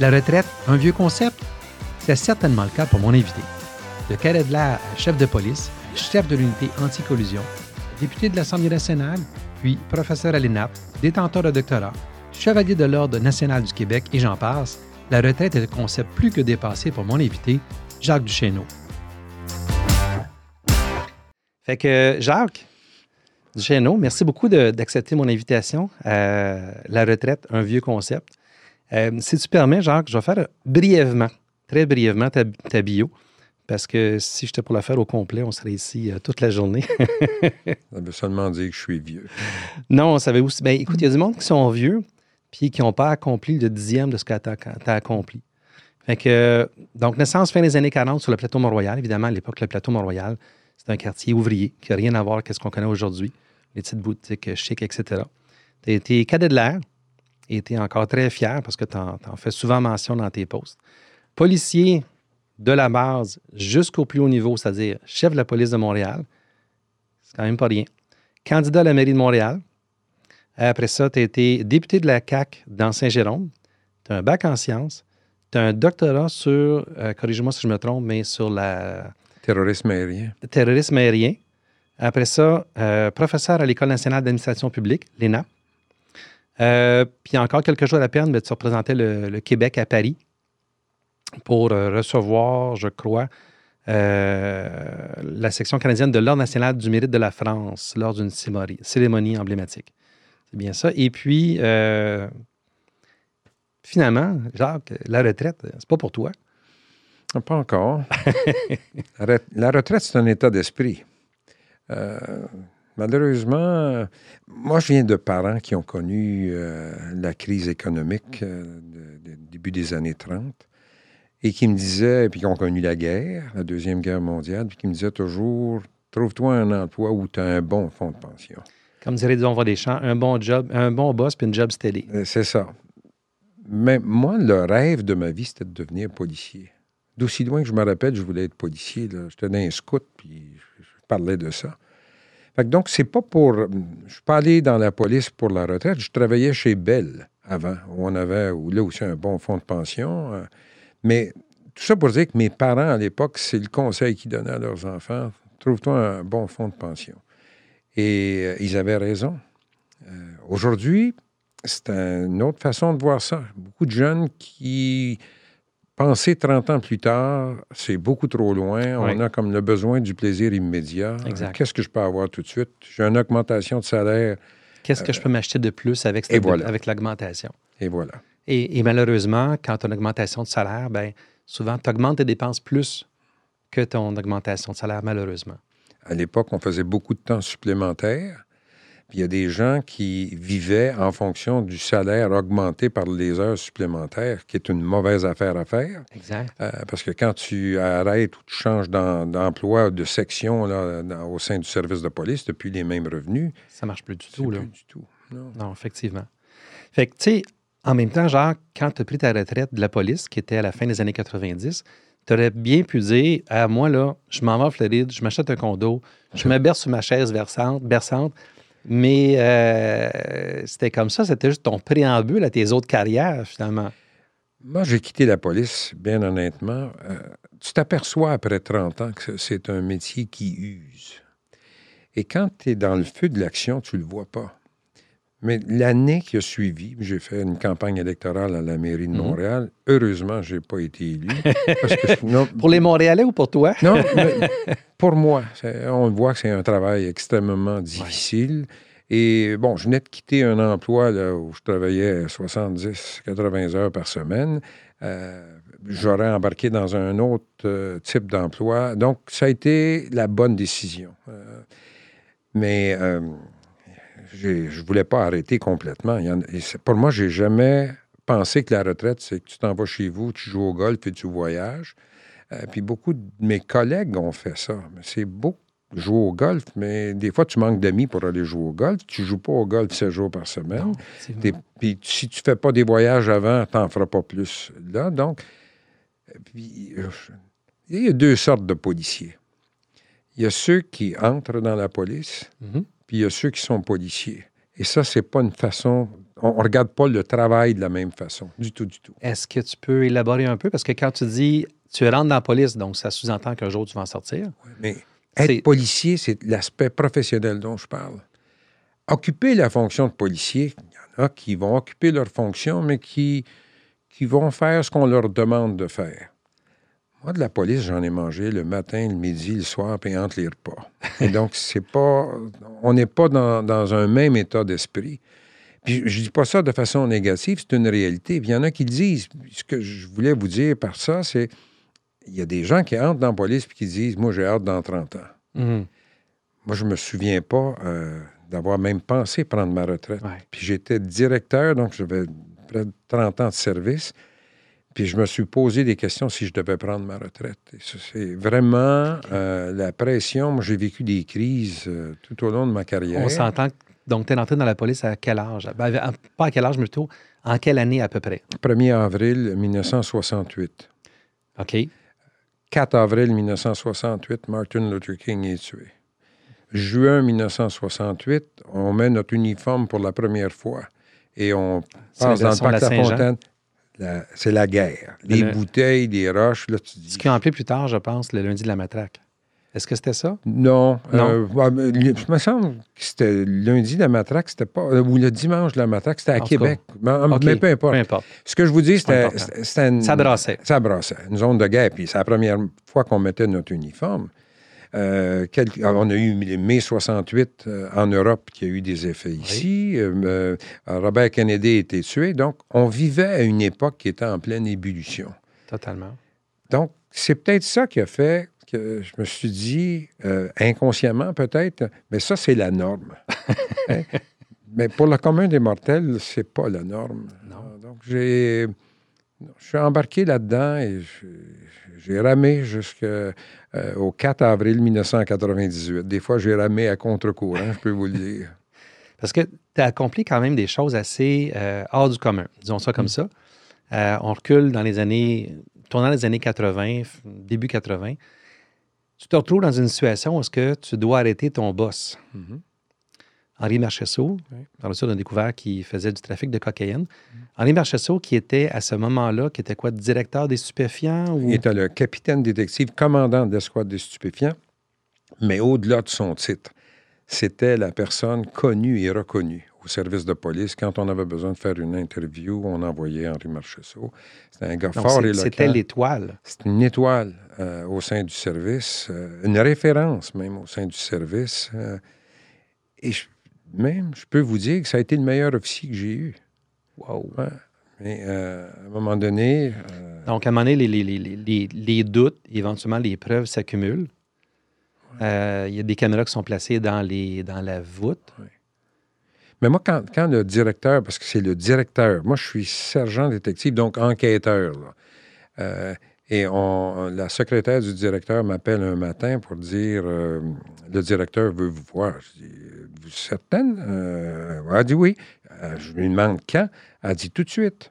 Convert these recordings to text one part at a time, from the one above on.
La retraite, un vieux concept? C'est certainement le cas pour mon invité. De cadet de l'air chef de police, chef de l'unité anti-collusion, député de l'Assemblée nationale, puis professeur à l'ENAP, détenteur de doctorat, chevalier de l'Ordre national du Québec et j'en passe, la retraite est un concept plus que dépassé pour mon invité, Jacques Duchesneau. Fait que, Jacques Duchesneau, merci beaucoup d'accepter mon invitation à la retraite, un vieux concept. Euh, si tu permets, Jacques, je vais faire brièvement, très brièvement, ta, ta bio. Parce que si j'étais pour la faire au complet, on serait ici euh, toute la journée. ça veut seulement dire que je suis vieux. Non, ça veut aussi. Ben, écoute, il y a du monde qui sont vieux puis qui n'ont pas accompli le dixième de ce que tu as, accompli. Fait que, donc, naissance fin des années 40 sur le plateau Mont-Royal. Évidemment, à l'époque, le plateau Mont-Royal, c'est un quartier ouvrier qui n'a rien à voir avec ce qu'on connaît aujourd'hui. Les petites boutiques chic, etc. Tu as été cadet de l'air et tu es encore très fier parce que tu en, en, fais souvent mention dans tes posts. Policier de la base jusqu'au plus haut niveau, c'est-à-dire chef de la police de Montréal. C'est quand même pas rien. Candidat à la mairie de Montréal. Après ça, tu as été député de la CAC dans Saint-Jérôme. Tu as un bac en sciences. Tu as un doctorat sur, euh, corrige-moi si je me trompe, mais sur la. Terrorisme aérien. Terrorisme aérien. Après ça, euh, professeur à l'École nationale d'administration publique, l'ENA. Euh, puis encore quelques jours à peine, mais tu représentais le Québec à Paris pour euh, recevoir, je crois, euh, la section canadienne de l'Ordre national du mérite de la France lors d'une cérémonie emblématique. C'est bien ça. Et puis, euh, finalement, Jacques, la retraite, c'est pas pour toi. Pas encore. la retraite, c'est un état d'esprit. Malheureusement, moi, je viens de parents qui ont connu la crise économique du début des années 30 et qui me disait, puis qui ont connu la guerre, la Deuxième Guerre mondiale, puis qui me disait toujours trouve-toi un emploi où tu as un bon fonds de pension. Comme dirait Disons Deschamps, un bon job, un bon boss puis une job steady. Euh, c'est ça. Mais moi, le rêve de ma vie, c'était de devenir policier. D'aussi loin que je me rappelle, je voulais être policier. J'étais dans un scout, puis je parlais de ça. Fait que donc, c'est pas pour. Je suis pas allé dans la police pour la retraite. Je travaillais chez Bell avant, où on avait où là aussi un bon fonds de pension. Euh, mais tout ça pour dire que mes parents, à l'époque, c'est le conseil qu'ils donnaient à leurs enfants. Trouve-toi un bon fonds de pension. Et euh, ils avaient raison. Euh, aujourd'hui, c'est une autre façon de voir ça. Beaucoup de jeunes qui pensaient 30 ans plus tard, c'est beaucoup trop loin. On a comme le besoin du plaisir immédiat. Qu'est-ce que je peux avoir tout de suite? J'ai une augmentation de salaire. Qu'est-ce que je peux m'acheter de plus avec, avec l'augmentation? Et voilà. Et, malheureusement, quand tu as une augmentation de salaire, ben, souvent, tu augmentes tes dépenses plus que ton augmentation de salaire, malheureusement. À l'époque, on faisait beaucoup de temps supplémentaire. Puis il y a des gens qui vivaient en fonction du salaire augmenté par les heures supplémentaires, qui est une mauvaise affaire à faire. Exact. Euh, parce que quand tu arrêtes ou tu changes d'emploi, de section là, au sein du service de police, depuis les mêmes revenus. Ça marche plus du tout, là. Plus du tout. Non. non, effectivement. Fait que, tu sais, en même temps, genre, quand tu as pris ta retraite de la police, qui était à la fin des années 90, tu aurais bien pu dire à moi, là, je m'en vais en Floride, je m'achète un condo, je me berce sur ma chaise versante, berçante. Mais euh, c'était comme ça, c'était juste ton préambule à tes autres carrières, finalement. Moi, j'ai quitté la police, bien honnêtement. Euh, tu t'aperçois après 30 ans que c'est un métier qui use. Et quand tu es dans le feu de l'action, tu le vois pas. Mais l'année qui a suivi, j'ai fait une campagne électorale à la mairie de mhm. Montréal. Heureusement, je n'ai pas été élu. pour les Montréalais ou pour toi? non, pour moi. On voit que c'est un travail extrêmement difficile. Et bon, je venais de quitter un emploi là, où je travaillais 70, 80 heures par semaine. Euh, j'aurais embarqué dans un autre euh, type d'emploi. Donc, ça a été la bonne décision. Euh, mais je ne voulais pas arrêter complètement. pour moi, j'ai jamais pensé que la retraite, c'est que tu t'en vas chez vous, tu joues au golf et tu voyages. Euh, puis beaucoup de mes collègues ont fait ça. C'est beau jouer au golf, mais des fois, tu manques d'amis pour aller jouer au golf. Tu joues pas au golf 7 jours par semaine. Puis si tu fais pas des voyages avant, tu n'en feras pas plus là. Donc, euh, puis, il y a deux sortes de policiers. Il y a ceux qui entrent dans la police, mm-hmm. Puis il y a ceux qui sont policiers. Et ça, c'est pas une façon. on ne regarde pas le travail de la même façon, du tout, du tout. Est-ce que tu peux élaborer un peu? Parce que quand tu dis tu rentres dans la police, donc ça sous-entend qu'un jour tu vas en sortir. mais être policier, c'est l'aspect professionnel dont je parle. Occuper la fonction de policier, il y en a qui vont occuper leur fonction, mais qui, qui vont faire ce qu'on leur demande de faire. Moi, de la police, j'en ai mangé le matin, le midi, le soir, puis entre les repas. Et donc, c'est pas. On n'est pas dans, dans, un même état d'esprit. Puis je dis pas ça de façon négative, c'est une réalité. il y en a qui le disent. Ce que je voulais vous dire par ça, c'est il y a des gens qui entrent dans la police et qui disent Moi, j'ai hâte dans 30 ans. Mhm. Moi, je me souviens pas euh, d'avoir même pensé prendre ma retraite. Puis j'étais directeur, donc j'avais près de 30 ans de service. Puis je me suis posé des questions si je devais prendre ma retraite. C'est vraiment euh, la pression. Moi, j'ai vécu des crises euh, tout au long de ma carrière. On s'entend. Donc, tu es entré dans la police à quel âge? Ben, pas à quel âge, mais plutôt en quelle année à peu près? 1er avril 1968. OK. 4 avril 1968, Martin Luther King est tué. Juin 1968, on met notre uniforme pour la première fois et on passe dans le parc la Fontaine c'est la guerre. Les bouteilles, les roches, là, tu dis... Ce qui a appelé plus tard, je pense, le lundi de la matraque. Est-ce que c'était ça? Non. non. Euh, il me semble que c'était lundi de la matraque, c'était pas. Euh, ou le dimanche de la matraque, c'était à Québec. Mais, peu, importe. Ce que je vous dis, c'était. Une... Ça brassait. Ça brassait. Une zone de guerre. Puis c'est la première fois qu'on mettait notre uniforme. Euh, on a eu mai 68 euh, en Europe qui a eu des effets ici. Euh, Robert Kennedy a été tué. Donc, on vivait à une époque qui était en pleine ébullition. Totalement. Donc, c'est peut-être ça qui a fait que je me suis dit, inconsciemment peut-être, mais ça, c'est la norme. Hein? Mais pour le commun des mortels, c'est pas la norme. Non. Donc, j'ai. Je suis embarqué là-dedans et j'ai ramé jusqu'à euh, au 4 avril 1998. Des fois, j'ai ramé à contre-courant, je peux vous le dire. Parce que tu as accompli quand même des choses assez euh, hors du commun, disons ça comme mm. ça. Euh, on recule dans les années, tournant les années 80, début 80. Tu te retrouves dans une situation où est-ce que tu dois arrêter ton boss. Mm-hmm. Henri Marchessault, par le suite, on a découvert qu'il faisait du trafic de cocaïne. Mm. Henri Marchessault, qui était à ce moment-là, qui était quoi, directeur des stupéfiants? Ou... Il était le capitaine détective, commandant de l'escouade des stupéfiants, mais au-delà de son titre, c'était la personne connue et reconnue au service de police. Quand on avait besoin de faire une interview, on envoyait Henri Marchessault. C'était un gars fort et local. C'était l'étoile. C'était une étoile euh, au sein du service, euh, une référence même au sein du service. Euh, et je même, je peux vous dire que ça a été le meilleur officier que j'ai eu. Wow. Mais euh, à un moment donné. Euh, Donc, à un moment donné, les, doutes, éventuellement, les preuves s'accumulent. Euh, il y a des caméras qui sont placées dans, les, dans la voûte. Mais moi, quand, le directeur, parce que c'est le directeur, moi, je suis sergent détective, donc enquêteur. Là. Et on, la secrétaire du directeur m'appelle un matin pour dire euh, le directeur veut vous voir. Je dis Vous êtes certaine? Euh, Elle dit oui. Euh, je lui demande quand. Elle dit tout de suite.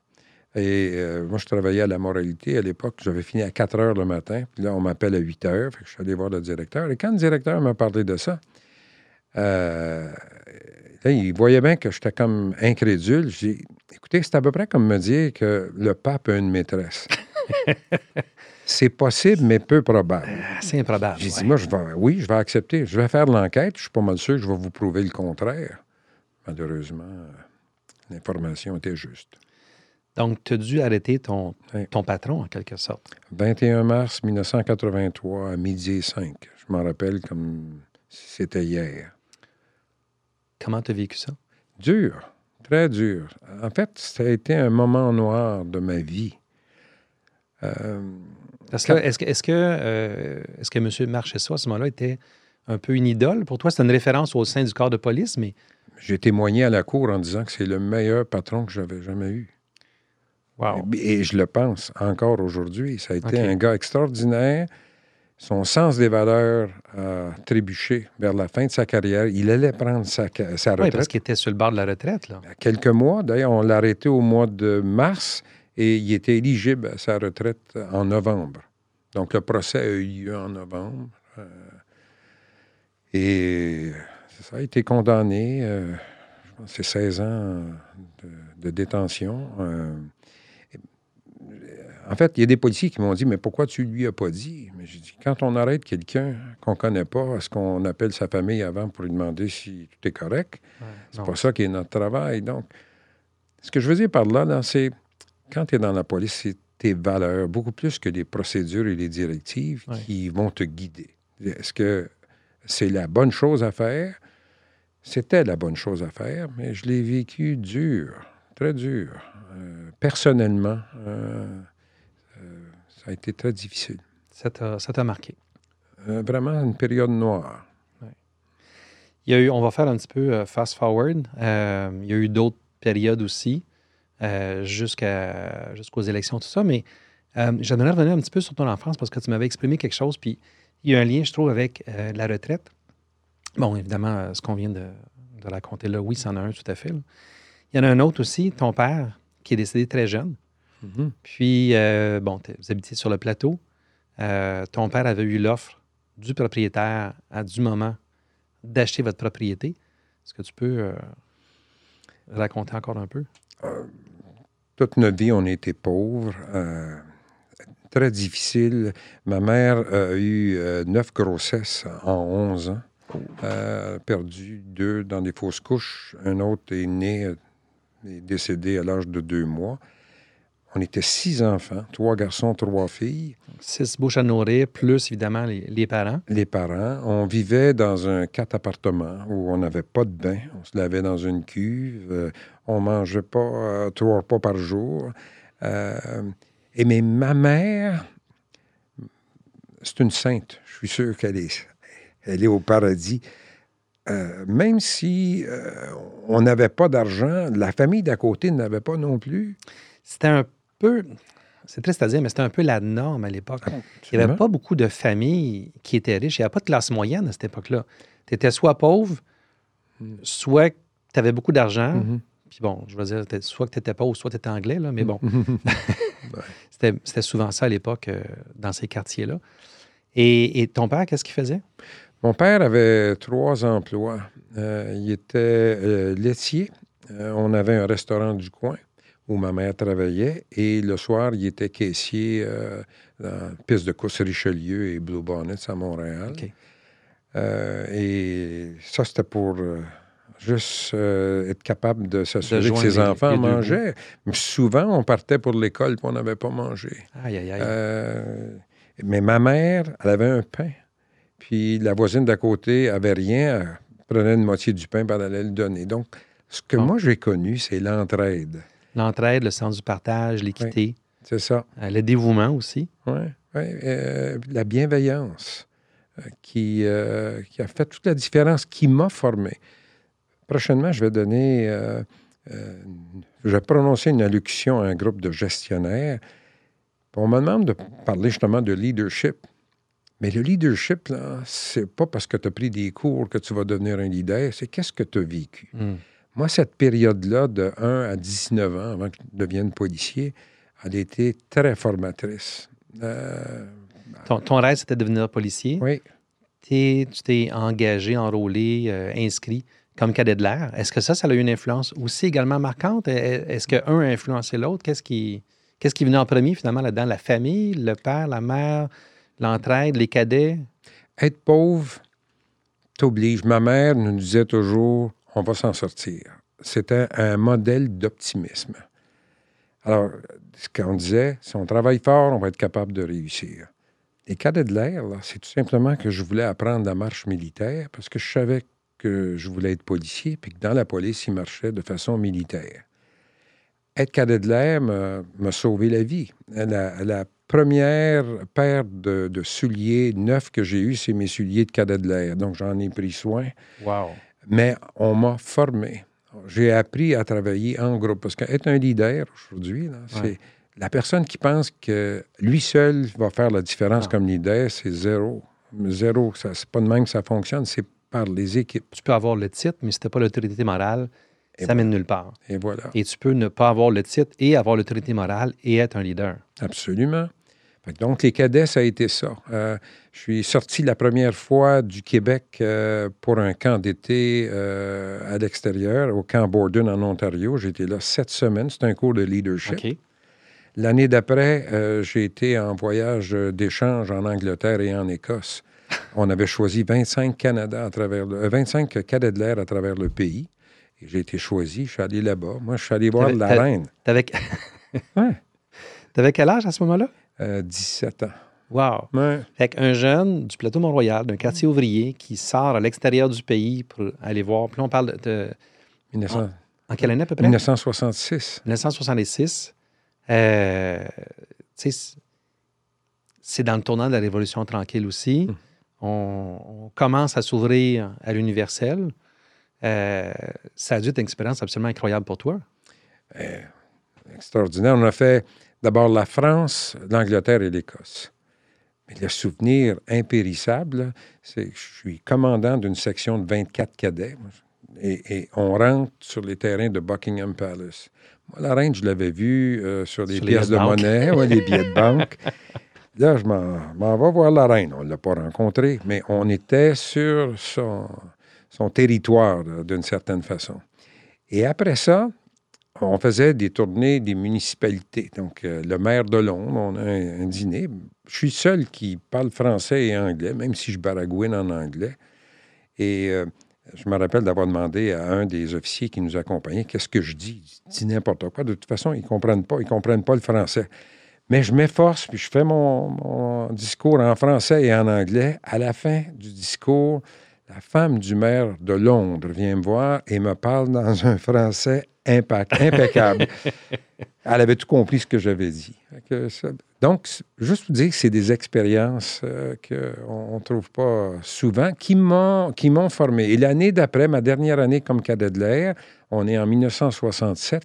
Et moi, je travaillais à la moralité à l'époque. J'avais fini à 4 heures le matin. Puis là, on m'appelle à 8 heures. je suis allé voir le directeur. Et quand le directeur m'a parlé de ça, il voyait bien que j'étais comme incrédule. Je dis Écoutez, c'est à peu près comme me dire que le pape a une maîtresse. c'est possible, mais peu probable. Ah, c'est improbable. J'ai dit, moi, je vais, oui, je vais accepter. Je vais faire l'enquête. Je suis pas mal sûr que je vais vous prouver le contraire. Malheureusement, l'information était juste. Donc, tu as dû arrêter ton, ton patron, en quelque sorte. 21 mars 1983, à midi et 5. Je m'en rappelle comme c'était hier. Comment tu as vécu ça? Dur, très dur. En fait, ça a été un moment noir de ma vie. Euh, est-ce que, est-ce que, euh, est-ce que M. Marchessault, à ce moment-là, était un peu une idole? Pour toi? C'est une référence au sein du corps de police, mais... J'ai témoigné à la cour en disant que c'est le meilleur patron que j'avais jamais eu. Wow. Et, je le pense encore aujourd'hui. Ça a été un gars extraordinaire. Son sens des valeurs a trébuché vers la fin de sa carrière. Il allait prendre sa, sa retraite. Oui, parce qu'il était sur le bord de la retraite. Là. quelques mois. D'ailleurs, on l'a arrêté au mois de mars et il était éligible à sa retraite en novembre. Donc le procès a eu lieu en novembre. Euh, et ça a été condamné. Euh, je pense c'est 16 ans de, de détention. Euh, en fait, il y a des policiers qui m'ont dit Mais pourquoi tu lui as pas dit? Mais j'ai dit Quand on arrête quelqu'un qu'on ne connaît pas, est-ce qu'on appelle sa famille avant pour lui demander si tout est correct C'est pas ça qui est notre travail. Donc, ce que je veux dire par là, c'est quand tu es dans la police, c'est tes valeurs, beaucoup plus que les procédures et les directives qui vont te guider. Est-ce que c'est la bonne chose à faire? C'était la bonne chose à faire, mais je l'ai vécu dur, très dur. Euh, personnellement, euh, euh, ça a été très difficile. Ça t'a marqué? vraiment une période noire. Il y a eu, on va faire un petit peu fast forward. il y a eu d'autres périodes aussi, jusqu'à, jusqu'aux élections, tout ça, mais j'aimerais revenir un petit peu sur ton enfance parce que tu m'avais exprimé quelque chose, puis il y a un lien, je trouve, avec la retraite. Bon, évidemment, ce qu'on vient de, raconter là, oui, c'en a un tout à fait. Il y en a un autre aussi, ton père, qui est décédé très jeune. Mm-hmm. Puis, euh, bon, vous habitiez sur le plateau. Euh, ton père avait eu l'offre du propriétaire à du moment d'acheter votre propriété. Est-ce que tu peux euh, raconter encore un peu? Toute notre vie, on était pauvres. très difficile. Ma mère a eu neuf grossesses en 11 ans. perdu deux dans des fausses couches. Un autre est né, est décédé à l'âge de deux mois. On était six enfants, trois garçons, trois filles. Six bouches à nourrir, plus évidemment les, parents. Les parents. On vivait dans un quatre appartements où on n'avait pas de bain. On se lavait dans une cuve. On euh, on mangeait pas euh, trois repas par jour. Euh, et mais ma mère, c'est une sainte. Je suis sûr qu'elle est, elle est au paradis. même si on n'avait pas d'argent, la famille d'à côté n'avait pas non plus. C'était un c'est triste à dire, mais c'était un peu la norme à l'époque. Il n'y avait pas beaucoup de familles qui étaient riches. Il n'y avait pas de classe moyenne à cette époque-là. Tu étais soit pauvre, soit tu avais beaucoup d'argent. Mm-hmm. Puis bon, je veux dire, soit que tu étais pauvre, soit tu étais anglais, là, mais bon. c'était souvent ça à l'époque euh, dans ces quartiers-là. Et, ton père, qu'est-ce qu'il faisait? Mon père avait trois emplois. Euh, il était euh, laitier. on avait un restaurant du coin où ma mère travaillait. Et le soir, il était caissier euh, dans la piste de course Richelieu et Blue Bonnets à Montréal. Euh, et ça, c'était pour euh, juste être capable de s'assurer que ses enfants mangeaient. Mais souvent, on partait pour l'école et on n'avait pas mangé. Aïe, aïe, aïe. mais ma mère, elle avait un pain. Puis la voisine d'à côté avait rien, elle prenait une moitié du pain et elle allait le donner. Donc, ce que moi j'ai connu, c'est l'entraide. L'entraide, le sens du partage, l'équité. c'est ça. Euh, le dévouement aussi. Oui. Ouais, euh, la bienveillance euh, qui, qui, a fait toute la différence, qui m'a formé. Prochainement, je vais donner, je vais prononcer une allocution à un groupe de gestionnaires. On me demande de parler justement de leadership. Mais le leadership, là, c'est pas parce que tu as pris des cours que tu vas devenir un leader, c'est qu'est-ce que tu as vécu. Hmm. Moi, cette période-là, de 1 à 19 ans, avant que je devienne policier, elle a été très formatrice. Euh, ton, rêve, c'était de devenir policier? Oui. tu t'es engagé, enrôlé, euh, inscrit comme cadet de l'air. Est-ce que ça, ça a eu une influence aussi également marquante? Est-ce qu'un a influencé l'autre? Qu'est-ce qui, qu'est-ce qui venait en premier, finalement, là-dedans? La famille, le père, la mère, l'entraide, les cadets? Être pauvre t'oblige. Ma mère nous disait toujours on va s'en sortir. C'était un modèle d'optimisme. Alors, ce qu'on disait, si on travaille fort, on va être capable de réussir. Les cadets de l'air, c'est tout simplement que je voulais apprendre la marche militaire parce que je savais que je voulais être policier, puis que dans la police, il marchait de façon militaire. Être cadet de l'air m'a sauvé la vie. La, première paire de, de souliers neufs que j'ai eus, c'est mes souliers de cadet de l'air. Donc, j'en ai pris soin. Wow mais on m'a formé. J'ai appris à travailler en groupe. Parce qu'être un leader aujourd'hui, c'est la personne qui pense que lui seul va faire la différence comme leader, c'est zéro. Zéro. C'est pas de même que ça fonctionne, c'est par les équipes. Tu peux avoir le titre, mais si tu pas l'autorité morale, ça mène nulle part. Et voilà. Et tu peux ne pas avoir le titre et avoir l'autorité morale et être un leader. Absolument. Donc, les cadets, ça a été ça. Euh, je suis sorti la première fois du Québec euh, pour un camp d'été euh, à l'extérieur, au camp Borden en Ontario. J'étais là sept semaines. C'était un cours de leadership. L'année d'après, j'ai été en voyage d'échange en Angleterre et en Écosse. On avait choisi 25 Canada à travers 25 cadets de l'air à travers le pays. Et j'ai été choisi. Je suis allé là-bas. Moi, je suis allé voir la reine. T'avais... ouais. T'avais quel âge à ce moment-là? 17 euh, ans. Wow. Fait un jeune du plateau Mont-Royal, d'un quartier ouvrier, qui sort à l'extérieur du pays pour aller voir. Puis là, on parle de. en, quelle année à peu près? 1966. 1966. Euh, c'est dans le tournant de la Révolution tranquille aussi. Hum. On, commence à s'ouvrir à l'universel. Euh, ça a dû être une expérience absolument incroyable pour toi. extraordinaire. On a fait D'abord la France, l'Angleterre et l'Écosse. Mais le souvenir impérissable, c'est que je suis commandant d'une section de 24 cadets et, on rentre sur les terrains de Buckingham Palace. Moi, la reine, je l'avais vue euh, sur des pièces de monnaie, les billets de banque. Là, je m'en vais voir la reine. On ne l'a pas rencontrée, mais on était sur son, son territoire d'une certaine façon. Et après ça, on faisait des tournées des municipalités. Donc, euh, le maire de Londres, on a un, dîner. Je suis seul qui parle français et anglais, même si je baragouine en anglais. Et euh, je me rappelle d'avoir demandé à un des officiers qui nous accompagnait qu'est-ce que je dis? Je dis n'importe quoi. De toute façon, ils ne comprennent pas. Ils comprennent pas le français. Mais je m'efforce, puis je fais mon, mon, discours en français et en anglais. À la fin du discours, la femme du maire de Londres vient me voir et me parle dans un français impeccable. Elle avait tout compris ce que j'avais dit. donc, juste vous dire que c'est des expériences euh, qu'on ne trouve pas souvent qui m'ont formé. Et l'année d'après, ma dernière année comme cadet de l'air, on est en 1967,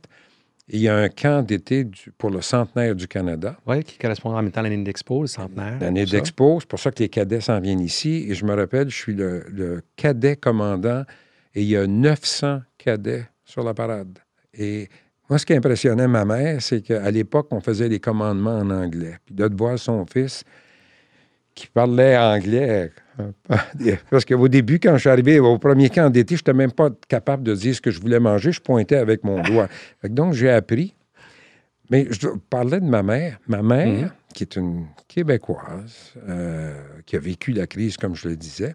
il y a un camp d'été pour le centenaire du Canada. Oui, qui correspond en même temps à l'année d'expo, le centenaire. L'année d'expo, c'est pour ça que les cadets s'en viennent ici. Et je me rappelle, je suis le, le cadet commandant et il y a 900 cadets sur la parade. Et moi, ce qui impressionnait ma mère, c'est qu'à l'époque, on faisait les commandements en anglais. Puis de voir son fils qui parlait anglais. Parce qu'au début, quand je suis arrivé au premier camp d'été, je n'étais même pas capable de dire ce que je voulais manger. Je pointais avec mon doigt. donc, j'ai appris. Mais je parlais de ma mère. Ma mère, mhm. qui est une Québécoise, euh, qui a vécu la crise, comme je le disais,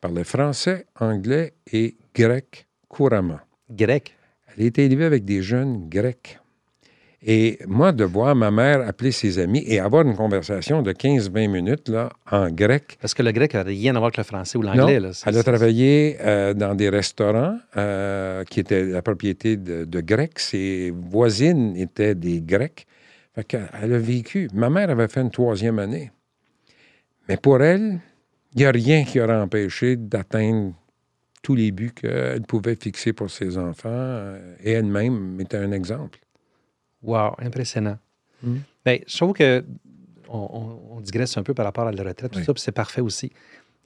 parlait français, anglais et grec couramment. Grec? Elle a été élevée avec des jeunes grecs. Et moi, de voir ma mère appeler ses amis et avoir une conversation de 15-20 minutes là, en grec. Parce que le grec n'a rien à voir avec le français ou l'anglais. Elle a travaillé euh, dans des restaurants euh, qui étaient la propriété de, Grecs. Ses voisines étaient des Grecs. Fait elle a vécu. Ma mère avait fait une troisième année. Mais pour elle, il n'y a rien qui aurait empêché d'atteindre tous les buts qu'elle pouvait fixer pour ses enfants. Euh, et elle-même était un exemple. Wow, impressionnant. Hmm. Bien, je trouve que on, digresse un peu par rapport à la retraite, tout ça, puis c'est parfait aussi.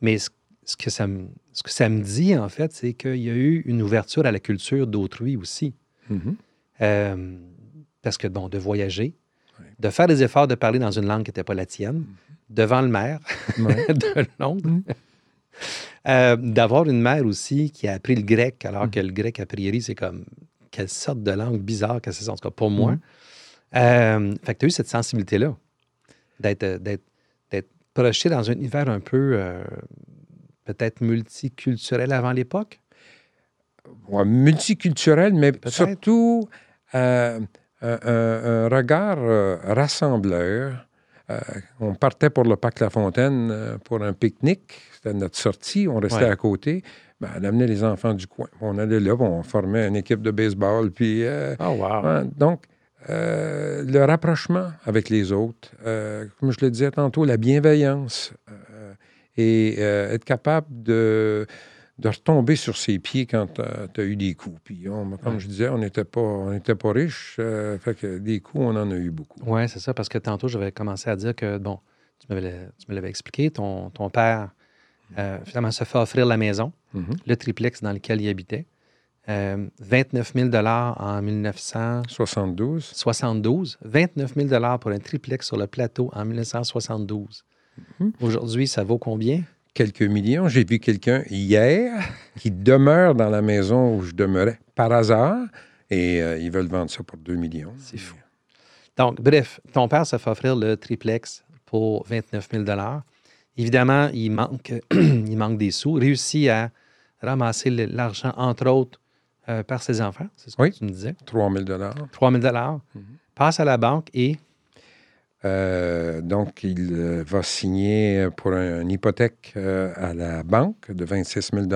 Mais ce, que ça me, ce que ça me dit, en fait, c'est qu'il y a eu une ouverture à la culture d'autrui aussi. Mm-hmm. Euh, parce que, bon, de voyager, de faire des efforts de parler dans une langue qui n'était pas la tienne, mm-hmm. devant le maire de Londres. Mm. Euh, d'avoir une mère aussi qui a appris le grec, alors mm. que le grec, a priori, c'est comme quelle sorte de langue bizarre que c'est, en tout cas pour moi. Mm. Euh, fait que tu as eu cette sensibilité-là, d'être, d'être, d'être projeté dans un univers un peu euh, peut-être multiculturel avant l'époque? multiculturel, mais surtout un, regard rassembleur. on partait pour le parc La Fontaine pour un pique-nique c'était notre sortie, on restait à côté. Ben, elle amenait les enfants du coin. On allait là, on formait une équipe de baseball. Puis, euh, oh, wow. donc, euh, le rapprochement avec les autres, euh, comme je le disais tantôt, la bienveillance et être capable de, de retomber sur ses pieds quand tu as, eu des coups. Puis, comme je disais, on n'était pas, on pas fait que des coups, on en a eu beaucoup. Oui, c'est ça, parce que tantôt, j'avais commencé à dire que, bon, tu me l'avais expliqué, ton, ton père euh, finalement, se fait offrir la maison, mhm. le triplex dans lequel il habitait. Euh, 29 000 en 1972. 72. 29 000 pour un triplex sur le plateau en 1972. Mhm. Aujourd'hui, ça vaut combien? Quelques millions. J'ai vu quelqu'un hier qui demeure dans la maison où je demeurais par hasard et euh, ils veulent vendre ça pour 2 millions. C'est fou. Donc, bref, ton père se fait offrir le triplex pour 29 000 Évidemment, il manque, il manque des sous. Réussit à ramasser l'argent, entre autres, euh, par ses enfants. C'est ce que Oui. tu me disais. 3 000 3 000 Passe à la banque et Euh, donc, il euh, va signer pour un- une hypothèque euh, à la banque de 26 000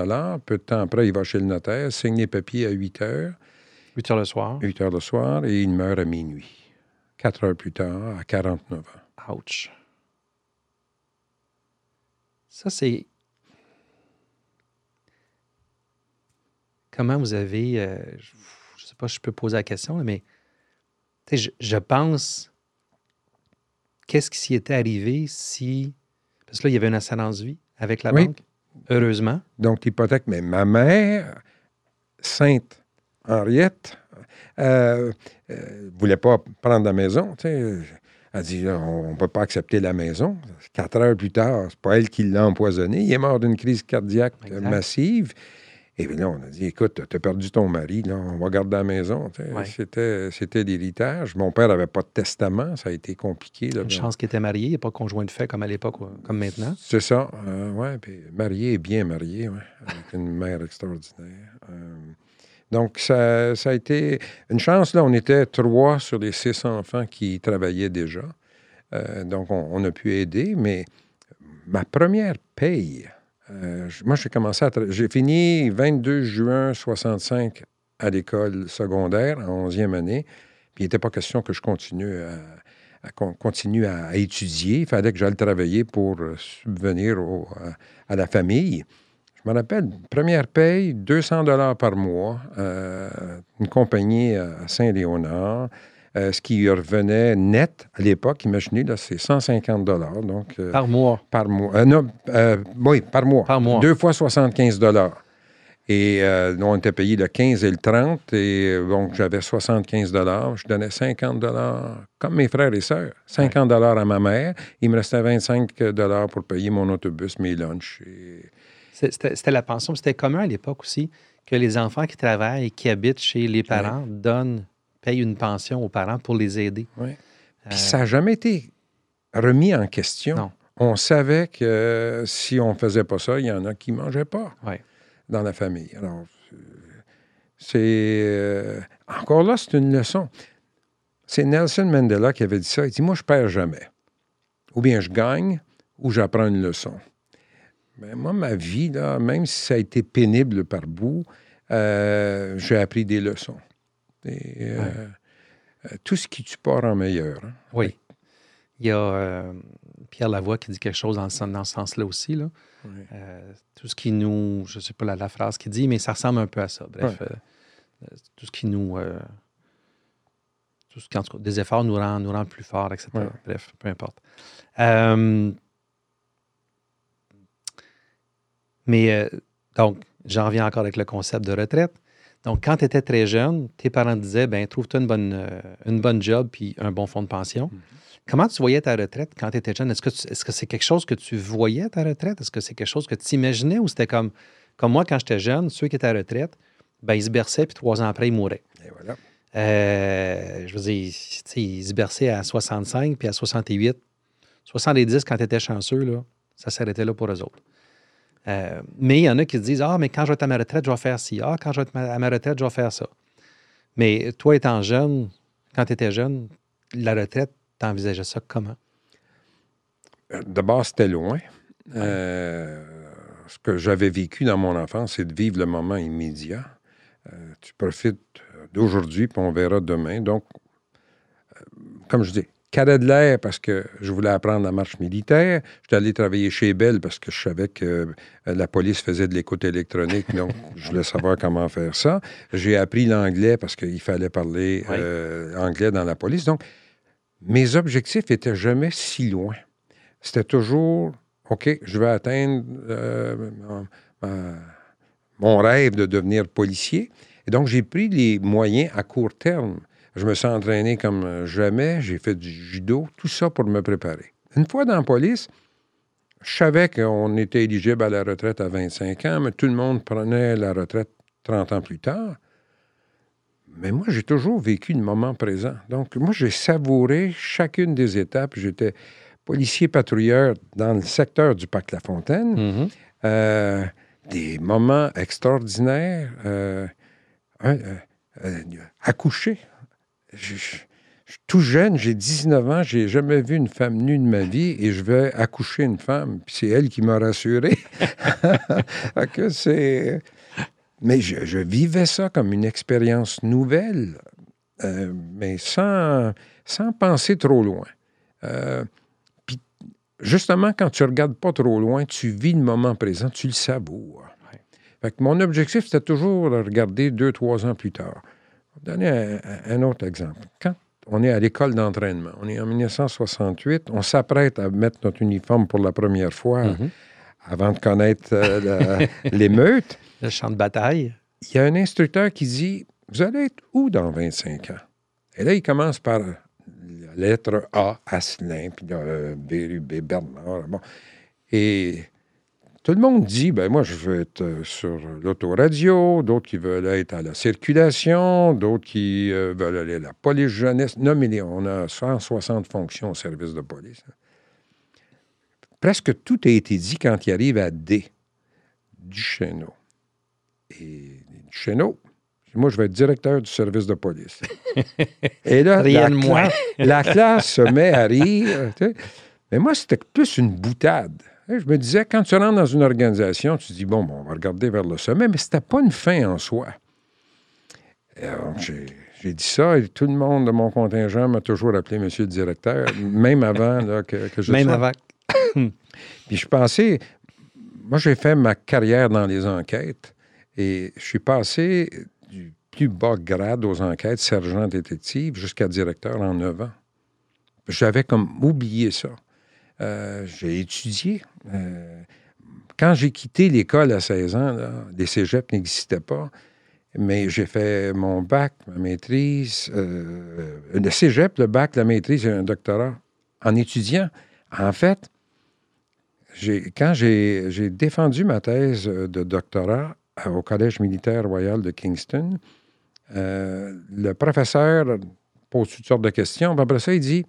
Peu de temps après, il va chez le notaire, signe les papiers à 8 heures, 8 heures le soir. 8 heures le soir, et il meurt à minuit. Quatre heures plus tard, à 49 ans. Ouch. Ça, c'est. Comment vous avez. euh, je ne sais pas si je peux poser la question, mais je, je pense. Qu'est-ce qui s'y était arrivé si. Parce que là, il y avait une assurance vie avec la Oui. banque, heureusement. Donc, l'hypothèque, mais ma mère, Sainte Henriette, euh, euh, voulait pas prendre la maison. tu sais. Elle dit, Là, on ne peut pas accepter la maison. Quatre heures plus tard, c'est pas elle qui l'a empoisonné. Il est mort d'une crise cardiaque euh, Exact. massive. Et puis là, on a dit, écoute, tu as perdu ton mari, là, on va garder la maison. Ouais. C'était, c'était l'héritage. Mon père n'avait pas de testament, ça a été compliqué. là. Une chance qu'il était marié, il n'y a pas de conjoint de fait comme à l'époque, comme maintenant. C'est ça, euh, ouais. Puis marié et bien marié, ouais, avec une mère extraordinaire. Euh, donc, ça, a été une chance. Là, on était trois sur les six enfants qui travaillaient déjà. Euh, donc, on, a pu aider, mais ma première paye, euh, moi, j'ai commencé à. J'ai fini 22 juin 65 à l'école secondaire, en 11e année. Puis, il n'était pas question que je continue à, à étudier. Il fallait que j'aille travailler pour euh, subvenir à la famille. Je me rappelle, première paye, 200 dollars par mois, euh, une compagnie à Saint-Léonard, euh, ce qui revenait net à l'époque, imaginez, là, c'est 150 dollars, donc euh, Par mois. par mois. Non, oui, par mois. Par mois. Deux fois 75 dollars. Et euh, on était payé le 15 et le 30. Et donc, j'avais 75 dollars. Je donnais 50 dollars, comme mes frères et sœurs. 50 dollars à ma mère. Il me restait 25 dollars pour payer mon autobus, mes lunchs. Et- C'était la pension. C'était commun à l'époque aussi que les enfants qui travaillent et qui habitent chez les parents donnent, payent une pension aux parents pour les aider. Ouais. Puis Euh, ça n'a jamais été remis en question. Non. On savait que si on ne faisait pas ça, il y en a qui ne mangeaient pas Ouais. dans la famille. Alors, c'est. euh, encore là, c'est une leçon. C'est Nelson Mandela qui avait dit ça. Il dit Moi, je perds jamais. Ou bien je gagne, ou j'apprends une leçon. Mais moi, ma vie, là, même si ça a été pénible par bout, euh, j'ai appris des leçons. Et, euh, euh, tout ce qui tue pas rend meilleur. hein. Oui. Il y a euh, Pierre Lavoie qui dit quelque chose dans, ce- dans ce sens-là aussi. Là. Oui. Tout ce qui nous. Je ne sais pas la, la phrase qu'il dit, mais ça ressemble un peu à ça. Bref, tout ce qui nous. tout ce qui, en tout cas, des efforts nous rend, nous rend plus forts, etc. Ouais. Bref, peu importe. Euh, mais euh, donc, j'en reviens encore avec le concept de retraite. Donc, quand tu étais très jeune, tes parents te disaient ben trouve-toi une bonne, euh, une bonne job puis un bon fonds de pension. Comment tu voyais ta retraite quand tu étais jeune? Est-ce que tu- est-ce que c'est quelque chose que tu voyais, ta retraite? Est-ce que c'est quelque chose que tu imaginais ou c'était comme, comme moi, quand j'étais jeune, ceux qui étaient à la retraite, ben, ils se berçaient puis trois ans après, ils mouraient. Et voilà. Euh, je veux dire, ils se berçaient à 65 puis à 68. 70, quand tu étais chanceux, là, ça s'arrêtait là pour eux autres. Euh, mais il y en a qui se disent Ah, mais quand je vais être à ma retraite, je vais faire ci. Ah, quand je vais être à ma retraite, je vais faire ça. Mais toi, étant jeune, quand tu étais jeune, la retraite, tu envisageais ça comment? Euh, D'abord, c'était loin. Euh, ce que j'avais vécu dans mon enfance, c'est de vivre le moment immédiat. Euh, tu profites d'aujourd'hui, puis on verra demain. Donc, comme je dis, cadet de l'air parce que je voulais apprendre la marche militaire. J'étais allé travailler chez Bell parce que je savais que euh, la police faisait de l'écoute électronique, donc je voulais savoir comment faire ça. J'ai appris l'anglais parce qu'il fallait parler Oui. euh, anglais dans la police. Donc, mes objectifs étaient jamais si loin. C'était toujours, OK, je vais atteindre euh, mon rêve de devenir policier. Et donc, j'ai pris les moyens à court terme. Je me suis entraîné comme jamais, j'ai fait du judo, tout ça pour me préparer. Une fois dans la police, je savais qu'on était éligible à la retraite à 25 ans, mais tout le monde prenait la retraite 30 ans plus tard. Mais moi, j'ai toujours vécu le moment présent. Donc, moi, j'ai savouré chacune des étapes. J'étais policier patrouilleur dans le secteur du parc La Fontaine. Mhm. Euh, des moments extraordinaires. Euh, euh, euh, accoucher. Je, je- tout jeune, j'ai 19 ans, j'ai jamais vu une femme nue de ma vie et je vais accoucher une femme. Puis c'est elle qui m'a rassuré. Fait que c'est... Mais je, je vivais ça comme une expérience nouvelle, euh, mais sans, sans penser trop loin. Euh, puis justement, quand tu regardes pas trop loin, tu vis le moment présent, tu le savoures. Ouais. Fait que mon objectif, c'était toujours de regarder deux, trois ans plus tard. Donner un, un autre exemple. Quand on est à l'école d'entraînement, on est en 1968, on s'apprête à mettre notre uniforme pour la première fois Mhm. avant de connaître euh, l'émeute. Le champ de bataille. Il y a un instructeur qui dit Vous allez être où dans 25 ans Et là, il commence par la lettre A, Asselin, puis là, euh, B, B, Bernard. Bon. Et tout le monde dit ben moi, je veux être euh, sur l'autoradio, d'autres qui veulent être à la circulation, d'autres qui euh, veulent aller à la police jeunesse. Nommez-les. On a 160 fonctions au service de police. Presque tout a été dit quand il arrive à D, du Chéneau. Et du Chéneau, moi, je vais être directeur du service de police. Et là, Rien la, de moins. classe, la classe se met à rire. Mais moi, c'était plus une boutade. Je me disais, quand tu rentres dans une organisation, tu te dis, bon, bon, on va regarder vers le sommet, mais c'était pas une fin en soi. Alors, j'ai, j'ai dit ça et tout le monde de mon contingent m'a toujours appelé Monsieur le directeur, même avant là, que, que je Même sois- avant. puis je pensais, moi j'ai fait ma carrière dans les enquêtes et je suis passé du plus bas grade aux enquêtes, sergent détective, jusqu'à directeur en 9 ans. J'avais comme oublié ça. Euh, j'ai étudié. Euh, quand j'ai quitté l'école à 16 ans, les cégeps n'existaient pas. Mais j'ai fait mon bac, ma maîtrise, euh, le cégep, le bac, la maîtrise et un doctorat en étudiant. En fait, quand j'ai défendu ma thèse de doctorat au Collège militaire royal de Kingston, le professeur pose toutes sortes de questions. Après ça, il dit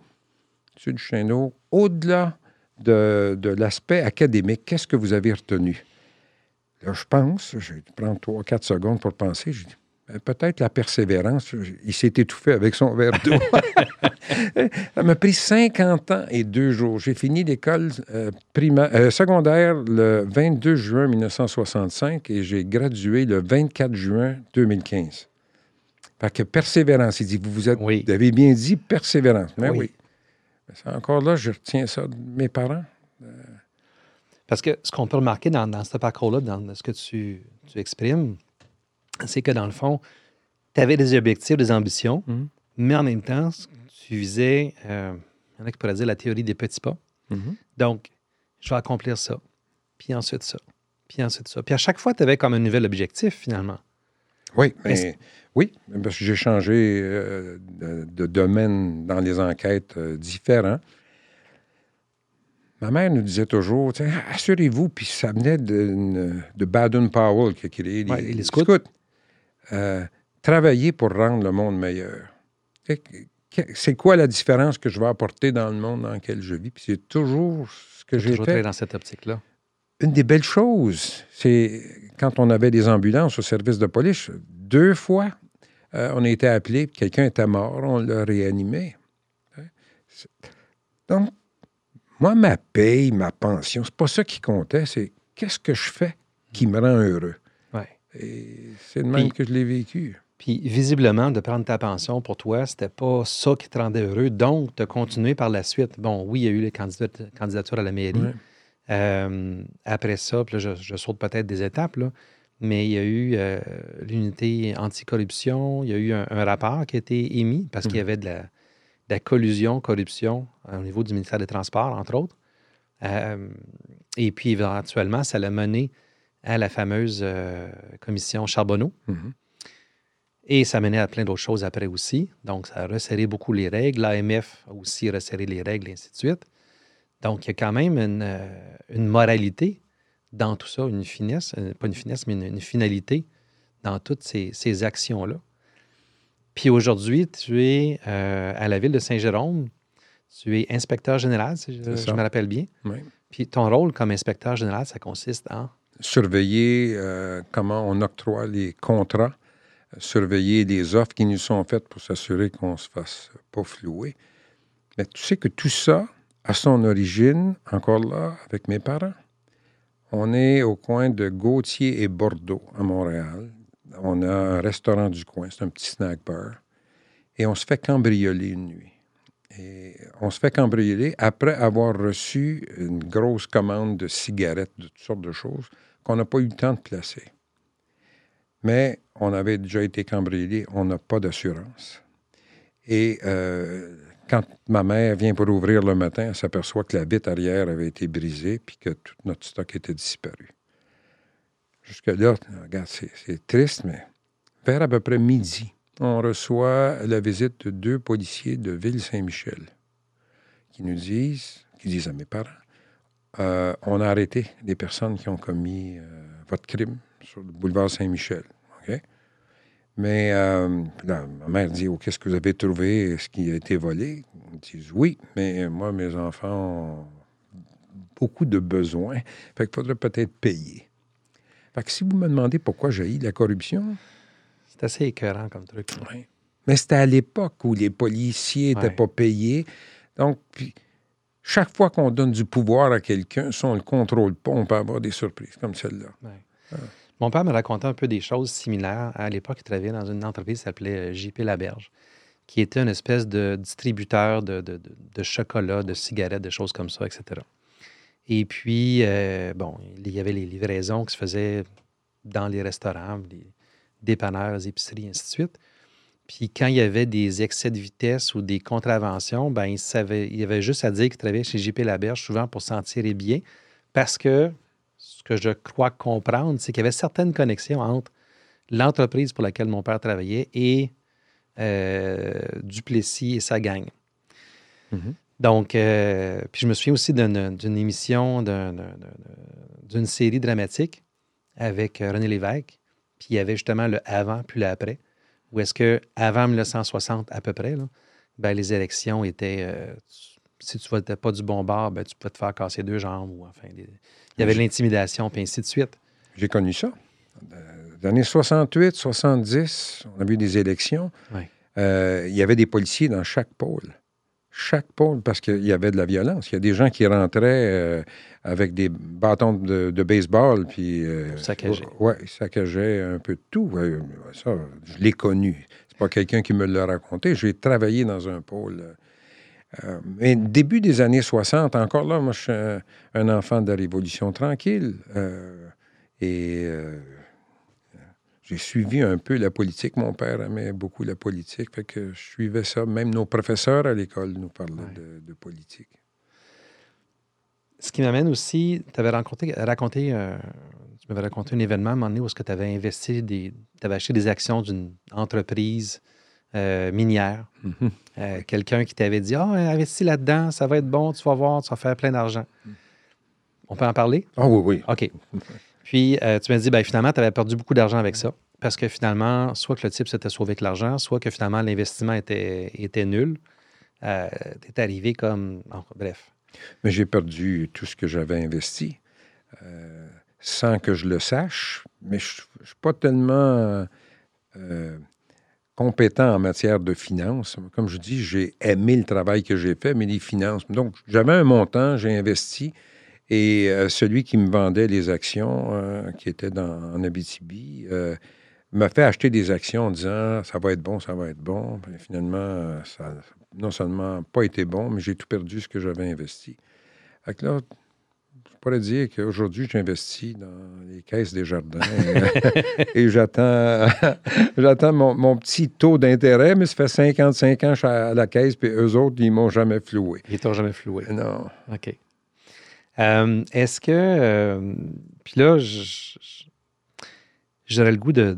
Monsieur Duchesneau, au-delà de, de l'aspect académique, qu'est-ce que vous avez retenu? Là, je pense, je vais prendre trois, quatre secondes pour penser. Je dis Ben, Peut-être la persévérance. Il s'est étouffé avec son verre d'eau. Ça m'a pris 50 ans et deux jours. J'ai fini l'école euh, euh, secondaire le 22 juin 1965 et j'ai gradué le 24 juin 2015. Fait que persévérance, il dit, vous, vous, êtes, Oui. vous avez bien dit persévérance. Mais oui. Oui. Mais encore là, je retiens ça de mes parents. Parce que ce qu'on peut remarquer dans, dans ce parcours-là, dans ce que tu, tu exprimes, c'est que dans le fond, tu avais des objectifs, des ambitions, Mhm. mais en même temps, tu visais, euh, il y en a qui pourraient dire la théorie des petits pas. Donc, je vais accomplir ça, puis ensuite ça, puis ensuite ça. Puis à chaque fois, tu avais comme un nouvel objectif, finalement. Oui, Mais mais, oui, parce que j'ai changé euh, de, de domaine dans les enquêtes euh, différents. Ma mère nous disait toujours, assurez-vous, puis ça venait de, de Baden-Powell qui a créé les, Ouais, les les scouts. scouts. Euh, travailler pour rendre le monde meilleur. C'est quoi la différence que je vais apporter dans le monde dans lequel je vis? Puis c'est toujours ce que j'ai Toujours fait très dans cette optique-là. une des belles choses, c'est quand on avait des ambulances au service de police, deux fois, euh, on a été appelé, puis quelqu'un était mort, on l'a réanimé. Hein? Donc, moi, ma paye, ma pension, c'est pas ça qui comptait, c'est qu'est-ce que je fais qui me rend heureux? Ouais. Et c'est de même Puis- que je l'ai vécu. Puis visiblement, de prendre ta pension pour toi, c'était pas ça qui te rendait heureux. Donc, de continuer par la suite. Bon, oui, il y a eu les candidat- candidatures à la mairie. Ouais. Euh, après ça, puis là, je, je saute peut-être des étapes, là, mais il y a eu euh, l'unité anticorruption, il y a eu un, un rapport qui a été émis parce qu'il y avait de la, de la collusion, corruption euh, au niveau du ministère des Transports, entre autres. Euh, et puis, éventuellement, ça l'a mené à la fameuse euh, commission Charbonneau. Mhm. Et ça menait à plein d'autres choses après aussi. Donc, ça a resserré beaucoup les règles. L'AMF a aussi resserré les règles, et ainsi de suite. Donc, il y a quand même une, moralité dans tout ça, une finesse, euh, pas une finesse, mais une, finalité dans toutes ces, actions-là. Puis aujourd'hui, tu es euh, à la ville de Saint-Jérôme, tu es inspecteur général, si je, me rappelle bien. Oui. Puis ton rôle comme inspecteur général, ça consiste en? Surveiller comment on octroie les contrats surveiller les offres qui nous sont faites pour s'assurer qu'on ne se fasse pas flouer. Mais tu sais que tout ça a son origine, encore là, avec mes parents? On est au coin de Gauthier et Bordeaux, à Montréal. On a un restaurant du coin, c'est un petit snack bar. Et on se fait cambrioler une nuit. Et on se fait cambrioler après avoir reçu une grosse commande de cigarettes, de toutes sortes de choses, qu'on n'a pas eu le temps de placer. Mais on avait déjà été cambriolé, on n'a pas d'assurance. Et euh, quand ma mère vient pour ouvrir le matin, elle s'aperçoit que la vitre arrière avait été brisée puis que tout notre stock était disparu. Jusque-là, regarde, c'est triste, mais vers à peu près midi, on reçoit la visite de deux policiers de Ville-Saint-Michel qui nous disent, qui disent à mes parents, euh, on a arrêté des personnes qui ont commis euh, votre crime sur le boulevard Saint-Michel. Mais euh, ma mère dit oh, Qu'est-ce que vous avez trouvé? Est-ce qui a été volé? Ils disent Oui, mais moi, mes enfants ont beaucoup de besoins. Fait qu'il faudrait peut-être payer. Fait que si vous me demandez pourquoi j'ai eu la corruption. C'est assez écœurant comme truc. Mais c'était à l'époque où les policiers n'étaient pas payés. Donc, puis, chaque fois qu'on donne du pouvoir à quelqu'un, si on ne le contrôle pas, on peut avoir des surprises comme celle-là. Ah. Mon père me racontait un peu des choses similaires. À l'époque, il travaillait dans une entreprise qui s'appelait euh, JP Laberge, qui était une espèce de distributeur de, chocolat, de cigarettes, de choses comme ça, etc. Et puis, euh, bon, il y avait les livraisons qui se faisaient dans les restaurants, les dépanneurs, les épiceries, ainsi de suite. Puis quand il y avait des excès de vitesse ou des contraventions, ben il, savait, il avait juste à dire qu'il travaillait chez JP Laberge souvent pour s'en tirer bien parce que que je crois comprendre, c'est qu'il y avait certaines connexions entre l'entreprise pour laquelle mon père travaillait et euh, Duplessis et sa gang. Mm-hmm. Donc, euh, puis je me souviens aussi d'une émission, d'une série dramatique avec euh, René Lévesque, puis il y avait justement le avant puis le après, où est-ce que avant 1960 à peu près, ben, les élections étaient, si tu ne votais pas du bon bord, ben, tu pouvais te faire casser deux jambes ou enfin, il y avait de l'intimidation, puis ainsi de suite. J'ai connu ça. Dans les années 68, 70, on a vu des élections. Euh, il y avait des policiers dans chaque pôle. Chaque pôle, parce qu'il y avait de la violence. Il y a des gens qui rentraient euh, avec des bâtons de, baseball, puis... Euh, saccager. Oui, ils saccageaient un peu de tout. ça, je l'ai connu. C'est pas quelqu'un qui me l'a raconté. J'ai travaillé dans un pôle euh, mais début des années 60, encore là, moi, je suis un, enfant de la Révolution tranquille. Euh, et euh, j'ai suivi un peu la politique. Mon père aimait beaucoup la politique, fait que je suivais ça. Même nos professeurs à l'école nous parlaient de, politique. Ce qui m'amène aussi, tu avais raconté, raconté tu m'avais raconté un événement à un moment donné où tu avais investi tu avais acheté des actions d'une entreprise minière. Mhm. Euh, quelqu'un qui t'avait dit Ah, oh, investis là-dedans, ça va être bon, tu vas voir, tu vas faire plein d'argent. On peut en parler? Ah oui, oui. OK. Puis euh, tu m'as dit, ben, finalement, tu avais perdu beaucoup d'argent avec ça. Parce que finalement, soit que le type s'était sauvé avec l'argent, soit que finalement, l'investissement était, était nul. tu es arrivé comme. bref. Mais j'ai perdu tout ce que j'avais investi sans que je le sache. Mais je ne suis pas tellement compétent en matière de finances. Comme je dis, j'ai aimé le travail que j'ai fait, mais les finances. Donc, j'avais un montant, j'ai investi. Et euh, celui qui me vendait les actions, euh, qui était dans, en Abitibi, euh, m'a fait acheter des actions en disant ça va être bon, ça va être bon. finalement, ça n'a non seulement pas été bon, mais j'ai tout perdu ce que j'avais investi. Pourrais dire qu'aujourd'hui, j'investis dans les caisses des jardins et j'attends, j'attends mon, petit taux d'intérêt, mais ça fait 55 ans que je suis à la caisse, puis eux autres, ils m'ont jamais floué. Ils t'ont jamais floué. Non. OK. Euh, est-ce que. Euh, puis là, j'aurais le goût de,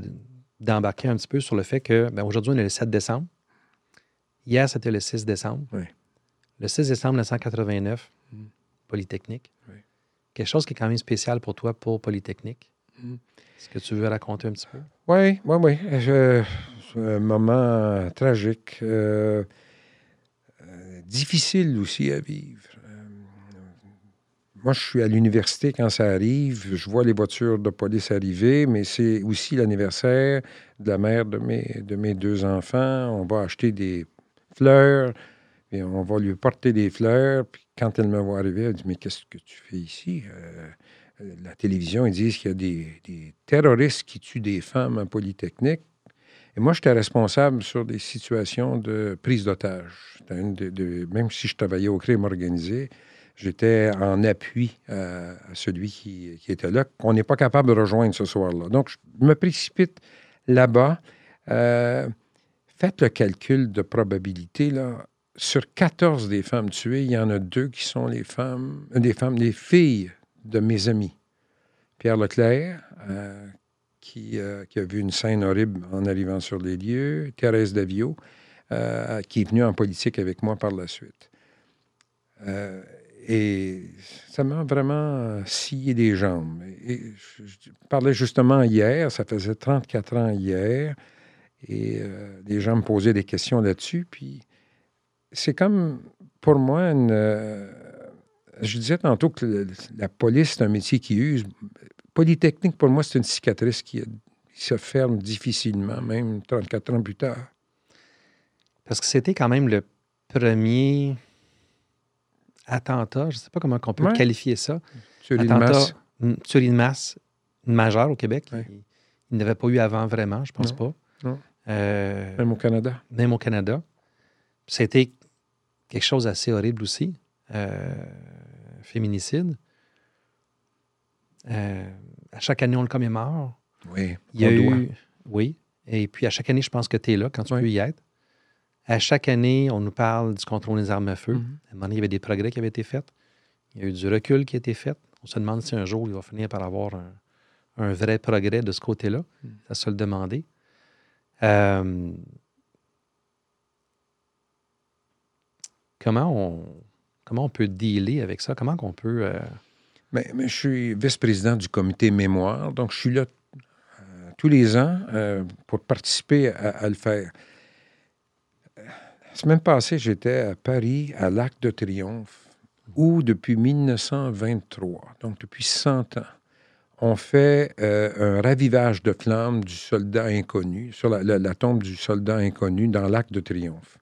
d'embarquer un petit peu sur le fait que ben, aujourd'hui, on est le 7 décembre. Hier, c'était le 6 décembre. Oui. Le 6 décembre 1989, Mm. Polytechnique. Oui. Quelque chose qui est quand même spécial pour toi pour Polytechnique. Mm. Est-ce que tu veux raconter un petit peu? Oui, oui, oui. C'est un moment tragique, euh, euh, difficile aussi à vivre. Euh, moi, je suis à l'université quand ça arrive. Je vois les voitures de police arriver, mais c'est aussi l'anniversaire de la mère de mes, de mes deux enfants. On va acheter des fleurs et on va lui porter des fleurs. Puis quand elle me voit arriver, elle dit Mais qu'est-ce que tu fais ici? Euh, euh, La télévision, ils disent qu'il y a des, des terroristes qui tuent des femmes en Polytechnique. Et moi, j'étais responsable sur des situations de prise d'otage. Même si je travaillais au crime organisé, j'étais en appui à, à celui qui, qui était là, qu'on n'est pas capable de rejoindre ce soir-là. Donc, je me précipite là-bas. Euh, faites le calcul de probabilité. Là. Sur 14 des femmes tuées, il y en a deux qui sont les femmes, euh, des femmes, les filles de mes amis. Pierre Leclerc, euh, qui, euh, qui a vu une scène horrible en arrivant sur les lieux. Thérèse Davio, qui est venue en politique avec moi par la suite. Et ça m'a vraiment scié les jambes. Je, je parlais justement hier, ça faisait 34 ans hier, et les gens me posaient des questions là-dessus. Puis c'est comme, pour moi, une, euh, je disais tantôt que le- la police, c'est un métier qui use. Polytechnique, pour moi, c'est une cicatrice qui, qui se ferme difficilement, même 34 ans plus tard. Parce que c'était quand même le premier attentat, je ne sais pas comment on peut Ouais. qualifier ça. Une attentat, masse. une tuerie de masse majeure au Québec. Ouais. Il, il n'avait pas eu avant vraiment, je pense Non. pas. Non. Euh, Même au Canada. même au Canada. C'était quelque chose d'assez horrible aussi. Euh, féminicide. Euh, à chaque année, on le commémore. Oui, Il y a eu. doit. Oui. Et puis, à chaque année, je pense que tu es là quand tu Oui. peux y être. À chaque année, on nous parle du contrôle des armes à feu. Mhm. À un moment donné, il y avait des progrès qui avaient été faits. Il y a eu du recul qui a été fait. On se demande si un jour, il va finir par avoir un, un vrai progrès de ce côté-là. Mm. Ça se le demander. Euh, comment, on, on peut dealer avec ça? Comment qu'on peut... euh, Mais, mais je suis vice-président du comité mémoire, donc je suis là euh, tous les ans euh, pour participer à, le faire. La semaine passée, j'étais à Paris, à l'Arc de Triomphe, où depuis 1923, donc depuis 100 ans, on fait un ravivage de flammes du soldat inconnu, sur la, la- la tombe du soldat inconnu dans l'Arc de Triomphe.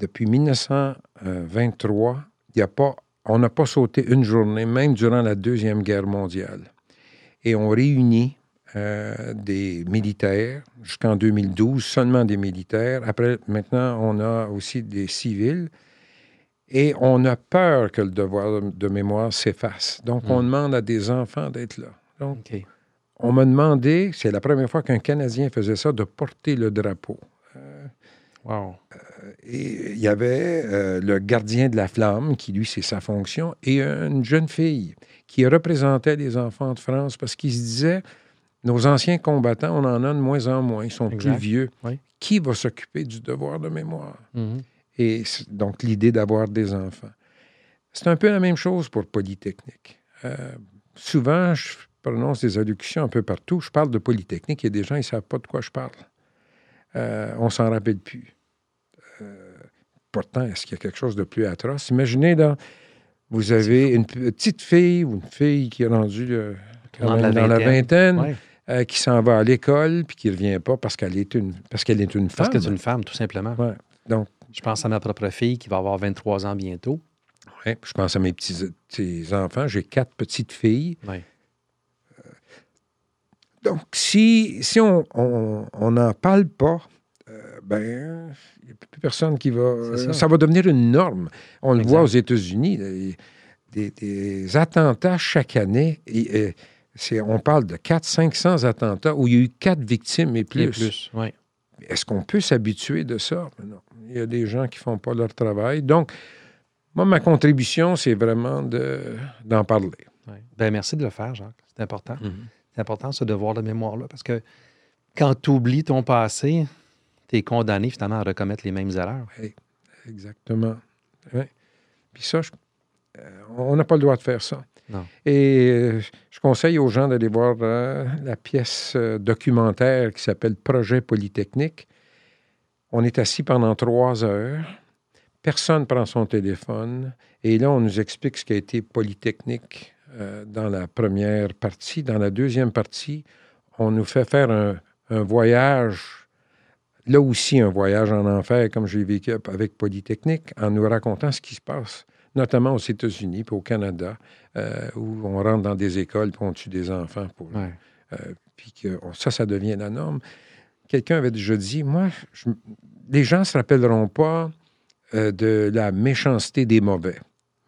Depuis 1923, il y a pas on n'a pas sauté une journée, même durant la Deuxième Guerre mondiale. Et on réunit euh, des militaires jusqu'en 2012, seulement des militaires. Après, maintenant, on a aussi des civils. Et on a peur que le devoir de mémoire s'efface. Donc, on Mm. demande à des enfants d'être là. Donc, on m'a demandé, c'est la première fois qu'un Canadien faisait ça, de porter le drapeau. Wow. Et il y avait euh, le gardien de la flamme, qui lui, c'est sa fonction, et une jeune fille qui représentait les enfants de France parce qu'ils se disaient, nos anciens combattants, on en a de moins en moins, ils sont Exact. plus vieux. Oui. Qui va s'occuper du devoir de mémoire? Mhm. Et donc, l'idée d'avoir des enfants. C'est un peu la même chose pour Polytechnique. Euh, souvent, je prononce des allocutions un peu partout. Je parle de Polytechnique. A des gens, ils ne savent pas de quoi je parle. Euh, on s'en rappelle plus. Euh, est-ce qu'il y a quelque chose de plus atroce? Imaginez, là, vous avez une petite fille ou une fille qui est rendue euh, quand Dans même la dans la vingtaine. Ouais. euh, qui s'en va à l'école puis qui ne revient pas parce qu'elle est une, parce qu'elle est une Parce femme. que c'est une femme, tout simplement. Ouais. Donc, Je pense à ma propre fille qui va avoir 23 ans bientôt. Ouais, je pense à mes petits, petits enfants. J'ai quatre petites filles. Ouais. Donc, si, si on n'en on, parle pas, euh, ben, il n'y a plus personne qui va. C'est ça. ça. va devenir une norme. On le voit aux États-Unis, des, des attentats chaque année. Et, et c'est- on parle de 400-500 attentats où il y a eu quatre victimes et plus. Et plus, oui. Est-ce qu'on peut s'habituer de ça? Ben Non. Il y a des gens qui ne font pas leur travail. Donc, moi, ma contribution, c'est vraiment de- d'en parler. Ben, merci de le faire, Jacques. C'est important. C'est important ce devoir de mémoire-là parce que quand tu oublies ton passé, tu es condamné finalement à recommettre les mêmes erreurs. Oui, exactement. Puis ça, euh, on n'a pas le droit de faire ça. Non. Et euh, je conseille aux gens d'aller voir euh, la pièce documentaire qui s'appelle Projet Polytechnique. On est assis pendant trois heures. Personne prend son téléphone. Et là, on nous explique ce qui a été Polytechnique dans la première partie. Dans la deuxième partie, on nous fait faire un, un voyage là aussi un voyage en enfer, comme j'ai vécu avec Polytechnique, en nous racontant ce qui se passe, notamment aux États-Unis puis au Canada, euh, où on rentre dans des écoles puis on tue des enfants. Pour, euh, puis que ça, ça devient la norme. Quelqu'un avait déjà dit, moi, les gens ne se rappelleront pas euh, de la méchanceté des mauvais,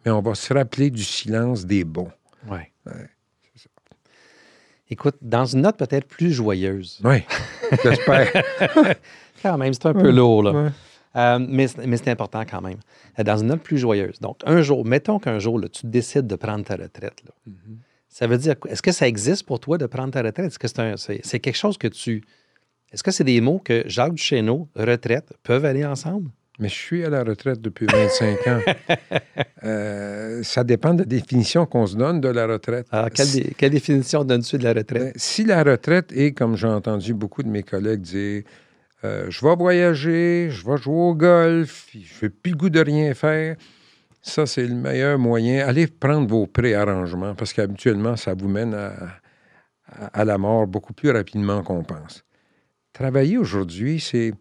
mais on va se rappeler du silence des bons. Oui. Écoute, dans une note peut-être plus joyeuse. Oui, j'espère. quand même, c'est un peu lourd, là. Euh, mais, c'est important quand même. Euh, dans une note plus joyeuse. Donc, un jour, mettons qu'un jour, tu décides de prendre ta retraite. Là. Mm-hmm. Ça veut dire, est-ce que ça existe pour toi de prendre ta retraite? Est-ce que c'est, quelque chose que tu. Est-ce que c'est des mots que Jacques Duchesneau, retraite, peuvent aller ensemble? Mais je suis à la retraite depuis 25 ans. Euh, ça dépend de la définition qu'on se donne de la retraite. Alors, quelle, définition donnes-tu de la retraite? Ben, si la retraite est, comme j'ai entendu beaucoup de mes collègues dire, euh, je vais voyager, je vais jouer au golf, je n'ai plus le goût de rien faire, ça, c'est le meilleur moyen. Allez prendre vos préarrangements parce qu'habituellement, ça vous mène à, à la mort beaucoup plus rapidement qu'on pense. Travailler aujourd'hui, c'est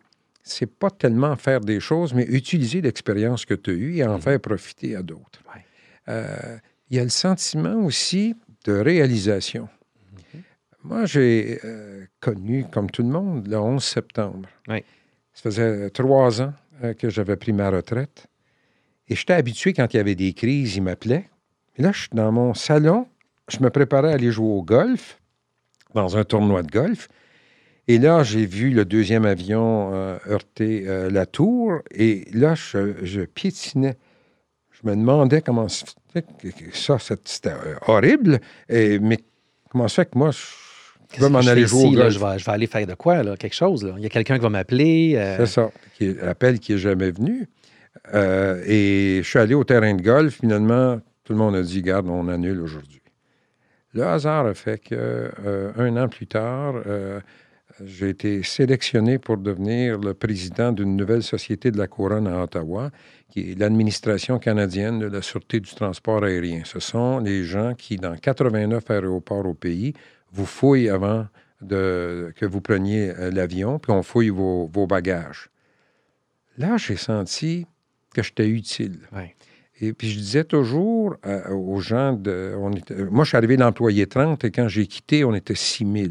c'est pas tellement faire des choses, mais utiliser l'expérience que tu as eue et en mhm. faire profiter à d'autres. Euh, il y a le sentiment aussi de réalisation. Moi, j'ai euh, connu, comme tout le monde, le 11 septembre. Ça faisait trois ans euh, que j'avais pris ma retraite. Et j'étais habitué, quand il y avait des crises, il m'appelait. Et là, je suis dans mon salon, je me préparais à aller jouer au golf, dans un tournoi de golf. Et là, j'ai vu le deuxième avion euh, heurter euh, la tour. Et là, je, piétinais. Je me demandais comment ça, c'était horrible. Et, mais comment ça fait que moi, je vais m'en aller jouer au je, vais, je, vais, aller faire de quoi, là, quelque chose. Là. Il y a quelqu'un qui va m'appeler. C'est ça. Qui appel qui n'est jamais venu. et je suis allé au terrain de golf. Finalement, tout le monde a dit, garde, on annule aujourd'hui. Le hasard a fait que un an plus tard, j'ai été sélectionné pour devenir le président d'une nouvelle société de la couronne à Ottawa, qui est l'administration canadienne de la sûreté du transport aérien. Ce sont les gens qui, dans 89 aéroports au pays, vous fouillent avant de, que vous preniez euh, l'avion, puis on fouille vos, bagages. Là, j'ai senti que j'étais utile. Et puis je disais toujours euh, aux gens, de, on moi je suis arrivé d'employé 30 et quand j'ai quitté, on était 6 000.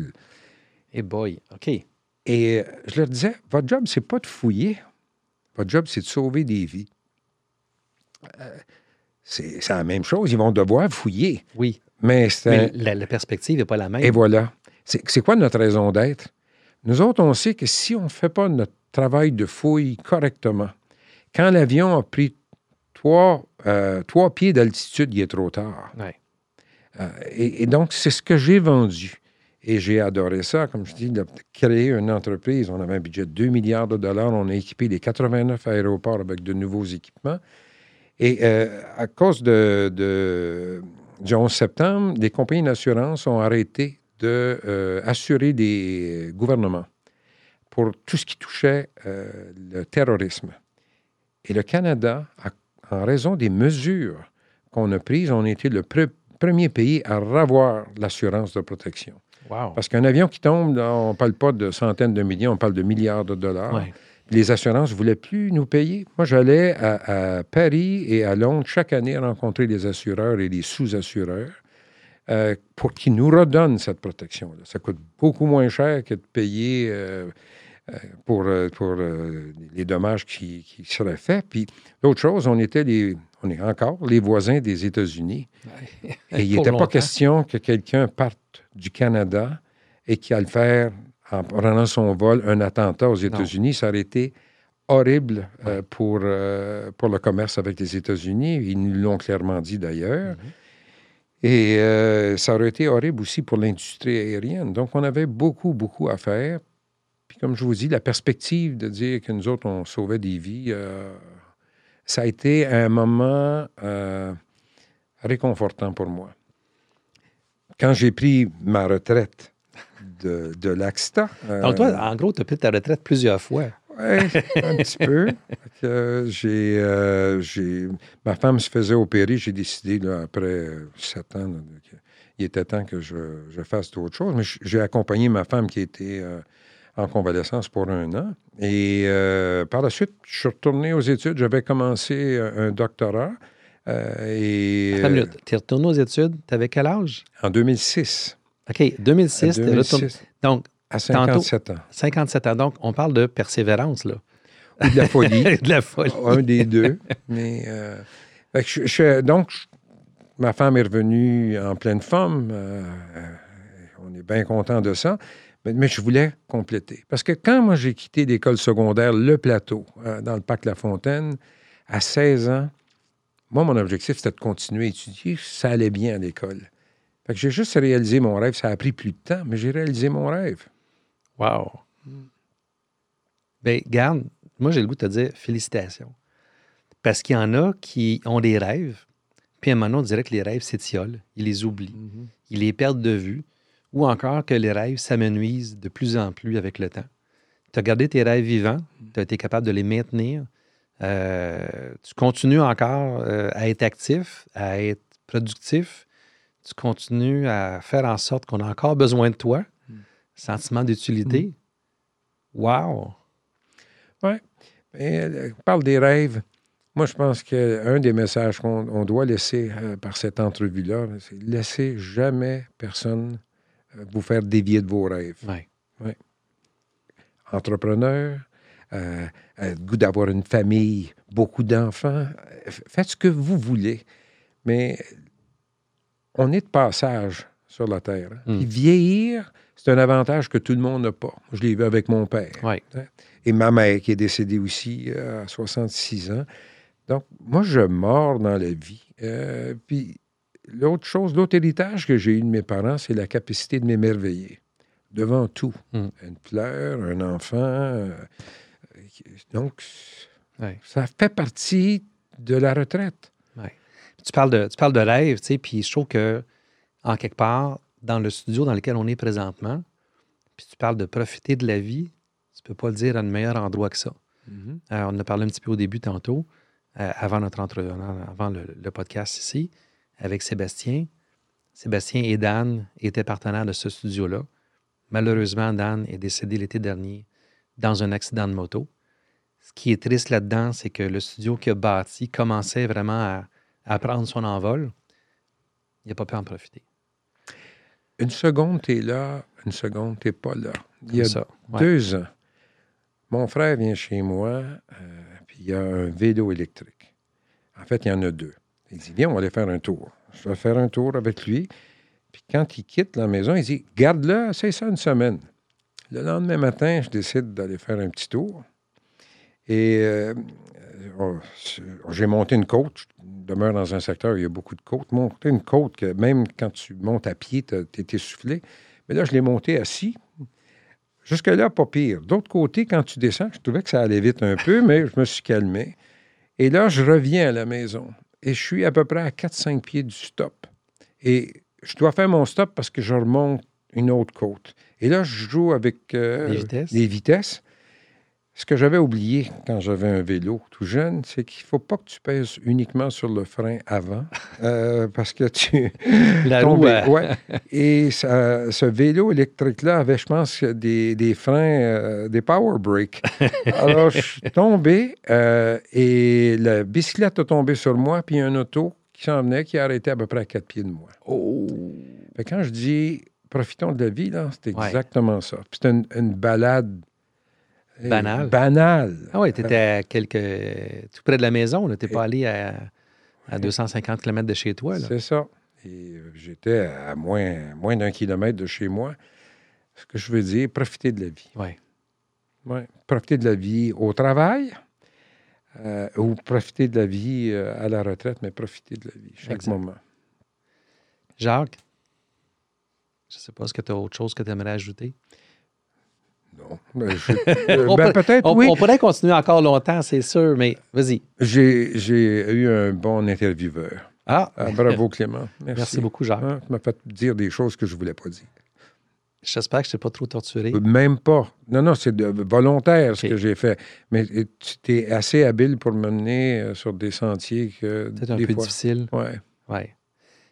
Et boy, OK. Et euh, je leur disais, votre job, c'est pas de fouiller. Votre job, c'est de sauver des vies. Euh, c'est la même chose. Ils vont devoir fouiller. Oui. Mais, la, perspective n'est pas la même. Et voilà. C'est quoi notre raison d'être? Nous autres, on sait que si on ne fait pas notre travail de fouille correctement, quand l'avion a pris trois, euh, trois pieds d'altitude, il est trop tard. et, donc, c'est ce que j'ai vendu. Et j'ai adoré ça, comme je dis, de créer une entreprise. On avait un budget de 2 milliards de dollars. On a équipé les 89 aéroports avec de nouveaux équipements. Et euh, à cause de, du 11 septembre, les compagnies d'assurance ont arrêté d'assurer de, euh, des gouvernements pour tout ce qui touchait euh, le terrorisme. Et le Canada, en raison des mesures qu'on a prises, on a été le premier pays à revoir l'assurance de protection. Parce qu'un avion qui tombe, on ne parle pas de centaines de millions, on parle de milliards de dollars. Les assurances ne voulaient plus nous payer. Moi, j'allais à, Paris et à Londres chaque année rencontrer les assureurs et les sous-assureurs euh, pour qu'ils nous redonnent cette protection-là. Ça coûte beaucoup moins cher que de payer euh, euh, pour, les dommages qui, qui, seraient faits. Puis l'autre chose, on était les, on est encore les voisins des États-Unis. Et il n'était pas question que quelqu'un parte du Canada et qui a le faire en prenant son vol un attentat aux États-Unis. Ça aurait été horrible euh, pour, euh, pour le commerce avec les États-Unis. Ils nous l'ont clairement dit d'ailleurs. Mhm. Et euh, ça aurait été horrible aussi pour l'industrie aérienne. Donc, on avait beaucoup, beaucoup à faire. comme je vous dis, la perspective de dire que nous autres, on sauvait des vies, ça a été un moment réconfortant pour moi. Quand j'ai pris ma retraite de, de l'AXTA. Donc, toi, en gros, tu as pris ta retraite plusieurs fois. Oui, un petit peu. j'ai, j'ai, ma femme se faisait opérer. J'ai décidé, là, après sept ans, qu'il était temps que je, je fasse d'autres choses. Mais j'ai accompagné ma femme qui était en convalescence pour un an. Et euh, par la suite, je suis retourné aux études. J'avais commencé un, doctorat. Euh, et, Tu es retourné aux études, tu avais quel âge? En 2006. OK, 2006, tu es retourné. Donc, à 57 ans. 57 ans. Donc, on parle de persévérance, là. Ou de la folie. de la folie. Un des deux. Mais, euh, donc, ma femme est revenue en pleine forme. on est bien content de ça. Mais, je voulais compléter. Parce que quand moi j'ai quitté l'école secondaire, le plateau, euh, dans le parc La Fontaine, à 16 ans, moi, mon objectif, c'était de continuer à étudier. Ça allait bien à l'école. Fait que j'ai juste réalisé mon rêve. Ça a pris plus de temps, mais j'ai réalisé mon rêve. Wow. Bien, garde, moi, j'ai le goût de te dire félicitations. Parce qu'il y en a qui ont des rêves, puis à un moment, on dirait que les rêves s'étiolent. Ils les oublient. Mm-hmm. Ils les perdent de vue ou encore que les rêves s'amenuisent de plus en plus avec le temps. Tu as gardé tes rêves vivants, mm. tu as été capable de les maintenir. Euh, tu continues encore euh, à être actif, à être productif. Tu continues à faire en sorte qu'on a encore besoin de toi. Mm. Sentiment d'utilité. Mm. Wow! Oui. Euh, on parle des rêves. Moi, je pense qu'un des messages qu'on doit laisser par cette entrevue-là, c'est laisser jamais personne euh, vous faire dévier de vos rêves. Oui. Entrepreneur, euh, euh, goût d'avoir une famille, beaucoup d'enfants, faites ce que vous voulez. Mais on est de passage sur la Terre. Hein. Hmm. vieillir, c'est un avantage que tout le monde n'a pas. Je l'ai vu avec mon père. Hein. Et ma mère qui est décédée aussi à 66 ans. Donc, moi, je mords dans la vie. puis, L'autre chose, l'autre héritage que j'ai eu de mes parents, c'est la capacité de m'émerveiller devant tout. Hmm. Une fleur, un enfant. Euh, donc, ça fait partie de la retraite. Tu, parles de, tu parles de rêve, tu sais, puis je trouve que, en quelque part, dans le studio dans lequel on est présentement, puis tu parles de profiter de la vie, tu peux pas le dire à un meilleur endroit que ça. Mm-hmm. Euh, on en a parlé un petit peu au début tantôt, euh, avant notre avant le podcast ici avec Sébastien. Sébastien et Dan étaient partenaires de ce studio-là. Malheureusement, Dan est décédé l'été dernier dans un accident de moto. Ce qui est triste là-dedans, c'est que le studio qu'il a bâti commençait vraiment à, prendre son envol. Il n'a pas pu en profiter. Une seconde, tu es là, une seconde, tu n'es pas là. Il y a deux ans, mon frère vient chez moi, euh, puis il y a un vélo électrique. En fait, il y en a deux. Il dit, viens, on va aller faire un tour. Je vais faire un tour avec lui. Puis quand il quitte la maison, il dit, garde-le, c'est ça une semaine. Le lendemain matin, je décide d'aller faire un petit tour. Et euh, j'ai monté une côte. Je demeure dans un secteur où il y a beaucoup de côtes. Monter une côte que même quand tu montes à pied, tu es essoufflé. Mais là, je l'ai monté assis. Jusque-là, pas pire. D'autre côté, quand tu descends, je trouvais que ça allait vite un peu, mais je me suis calmé. Et là, je reviens à la maison et je suis à peu près à 4-5 pieds du stop. Et je dois faire mon stop parce que je remonte une autre côte. Et là, je joue avec euh, les vitesses. Ce que j'avais oublié quand j'avais un vélo tout jeune, c'est qu'il ne faut pas que tu pèses uniquement sur le frein avant, euh, parce que tu... La roue, ouais. Et ce vélo électrique-là avait, je pense, des, des freins, euh, des power brakes. Alors, je suis tombé euh, et la bicyclette a tombé sur moi, puis un auto qui s'en venait, qui a arrêté à peu près à quatre pieds de moi. Oh! quand je dis profitons de la vie, là, c'est exactement ça. Puis c'était une balade Banal. Banal. Ah oui, tu étais quelques... tout près de la maison. Tu n'es pas allé à, à 250 km de chez toi. C'est ça. Et j'étais à moins, moins d'un kilomètre de chez moi. Ce que je veux dire, profiter de la vie. Oui. Ouais. Profiter de la vie au travail euh, ou profiter de la vie euh, à la retraite, mais profiter de la vie chaque moment. Jacques, je ne sais pas, est-ce que tu as autre chose que tu aimerais ajouter? Non. Euh, ben, peut-être, oui. On pourrait continuer encore longtemps, c'est sûr, mais vas-y. J'ai eu un bon intervieweur. Ah. ah bravo, Clément. Merci. Merci beaucoup, Jacques. Hein, tu m'as fait dire des choses que je ne voulais pas dire. J'espère que je t'ai pas trop torturé. Même pas. Non, non, c'est volontaire ce que j'ai fait. Mais tu es assez habile pour me mener euh, sur des sentiers que. Peut-être un peu difficile. Oui. Ouais.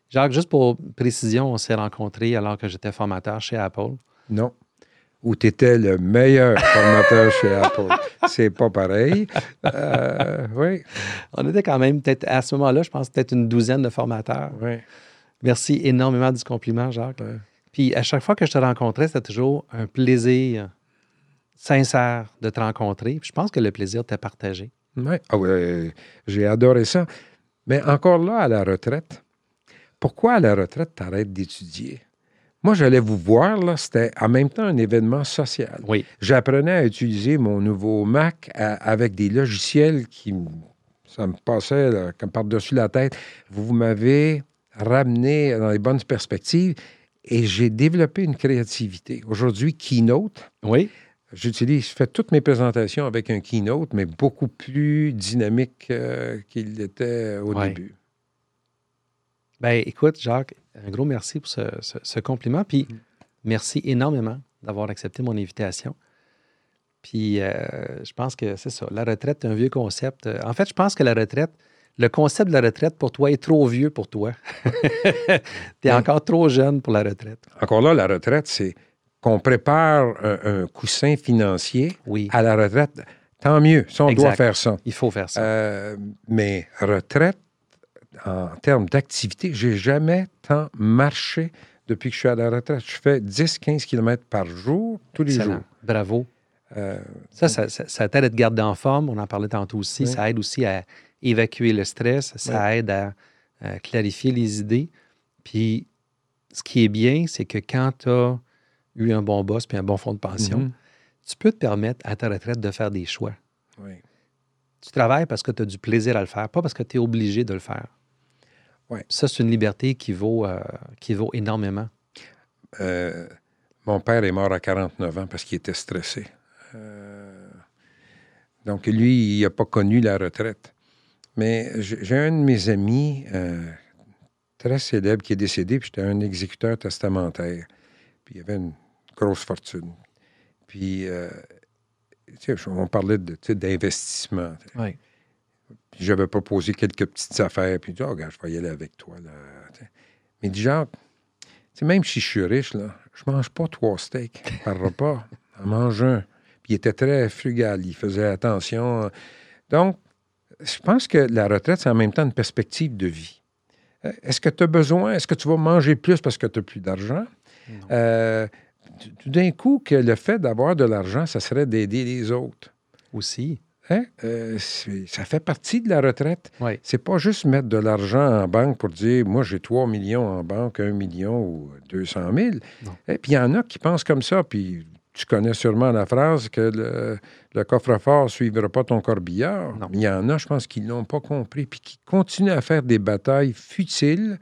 Jacques, juste pour précision, on s'est rencontrés alors que j'étais formateur chez Apple. Non. Où tu étais le meilleur formateur chez Apple. C'est pas pareil. Euh, oui. On était quand même, peut-être à ce moment-là, je pense peut-être une douzaine de formateurs. Oui. Merci énormément du compliment, Jacques. Puis à chaque fois que je te rencontrais, c'était toujours un plaisir sincère de te rencontrer. je pense que le plaisir t'est partagé. Oui, ah j'ai adoré ça. Mais encore là, à la retraite, pourquoi à la retraite t'arrêtes d'étudier? Moi, j'allais vous voir, là, c'était en même temps un événement social. Oui. J'apprenais à utiliser mon nouveau Mac avec des logiciels qui, ça me passait comme par-dessus la tête. Vous m'avez ramené dans les bonnes perspectives et j'ai développé une créativité. Aujourd'hui, Keynote. Oui. J'utilise, je fais toutes mes présentations avec un Keynote, mais beaucoup plus dynamique euh, qu'il l'était au début. Ben, écoute, Jacques, un gros merci pour ce, compliment. Puis, mm. merci énormément d'avoir accepté mon invitation. Puis, euh, je pense que c'est ça. La retraite, est un vieux concept. En fait, je pense que la retraite, le concept de la retraite pour toi est trop vieux pour toi. tu es encore trop jeune pour la retraite. Encore là, la retraite, c'est qu'on prépare un, coussin financier à la retraite. Tant mieux, ça, on doit faire ça. Il faut faire ça. Euh, mais retraite, en termes d'activité, j'ai jamais tant marché depuis que je suis à la retraite. Je fais 10-15 km par jour, tous les jours. Bravo. Euh, ça, ça, ça, t'aide à te garder en forme. On en parlait tantôt aussi. Ça aide aussi à évacuer le stress. Ça aide à, clarifier les idées. Puis, ce qui est bien, c'est que quand tu as eu un bon boss puis un bon fonds de pension, mm-hmm. tu peux te permettre à ta retraite de faire des choix. Tu travailles parce que tu as du plaisir à le faire, pas parce que tu es obligé de le faire. Ça, c'est une liberté qui vaut, euh, qui vaut énormément. Euh, mon père est mort à 49 ans parce qu'il était stressé. Euh, donc, lui, il n'a pas connu la retraite. Mais j'ai un de mes amis très célèbre qui est décédé, puis j'étais un exécuteur testamentaire. Puis il avait une grosse fortune. Puis, on parlait d'investissement. Oui. J'avais proposé quelques petites affaires, puis il dit, oh, gars, je vais y aller avec toi. Là. Mais du genre, même si je suis riche, là, je mange pas trois steaks par repas. Je mange un. Puis il était très frugal, il faisait attention. Donc, je pense que la retraite, c'est en même temps une perspective de vie. Euh, est-ce que tu as besoin, est-ce que tu vas manger plus parce que tu n'as plus d'argent? Euh, tout d'un coup, que le fait d'avoir de l'argent, ça serait d'aider les autres. Aussi. Hein? Euh, ça fait partie de la retraite. Oui. C'est pas juste mettre de l'argent en banque pour dire moi j'ai 3 millions en banque, 1 million ou 200 000. Et puis il y en a qui pensent comme ça. Puis tu connais sûrement la phrase que le, coffre-fort ne suivra pas ton corbillard. Il y en a, je pense, qui ne l'ont pas compris puis qui continuent à faire des batailles futiles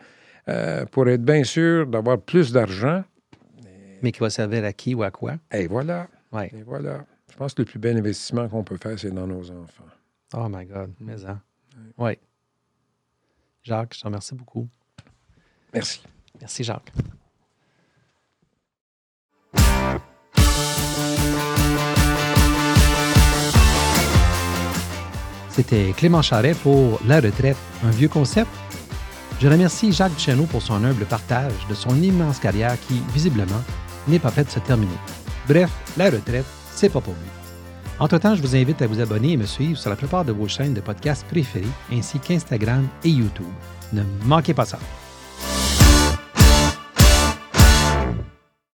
euh, pour être bien sûr d'avoir plus d'argent. Mais qui va servir à qui ou à quoi? Et voilà. Ouais. Et voilà. Je pense que le plus bel investissement qu'on peut faire, c'est dans nos enfants. Oh my God, mais ça. Oui. Jacques, je te remercie beaucoup. Merci. Merci, Jacques. C'était Clément Charret pour La retraite, un vieux concept. Je remercie Jacques Duchesneau pour son humble partage de son immense carrière qui, visiblement, n'est pas prête de se terminer. Bref, la retraite, c'est pas pour lui. Entre-temps, je vous invite à vous abonner et me suivre sur la plupart de vos chaînes de podcasts préférées, ainsi qu'Instagram et YouTube. Ne manquez pas ça.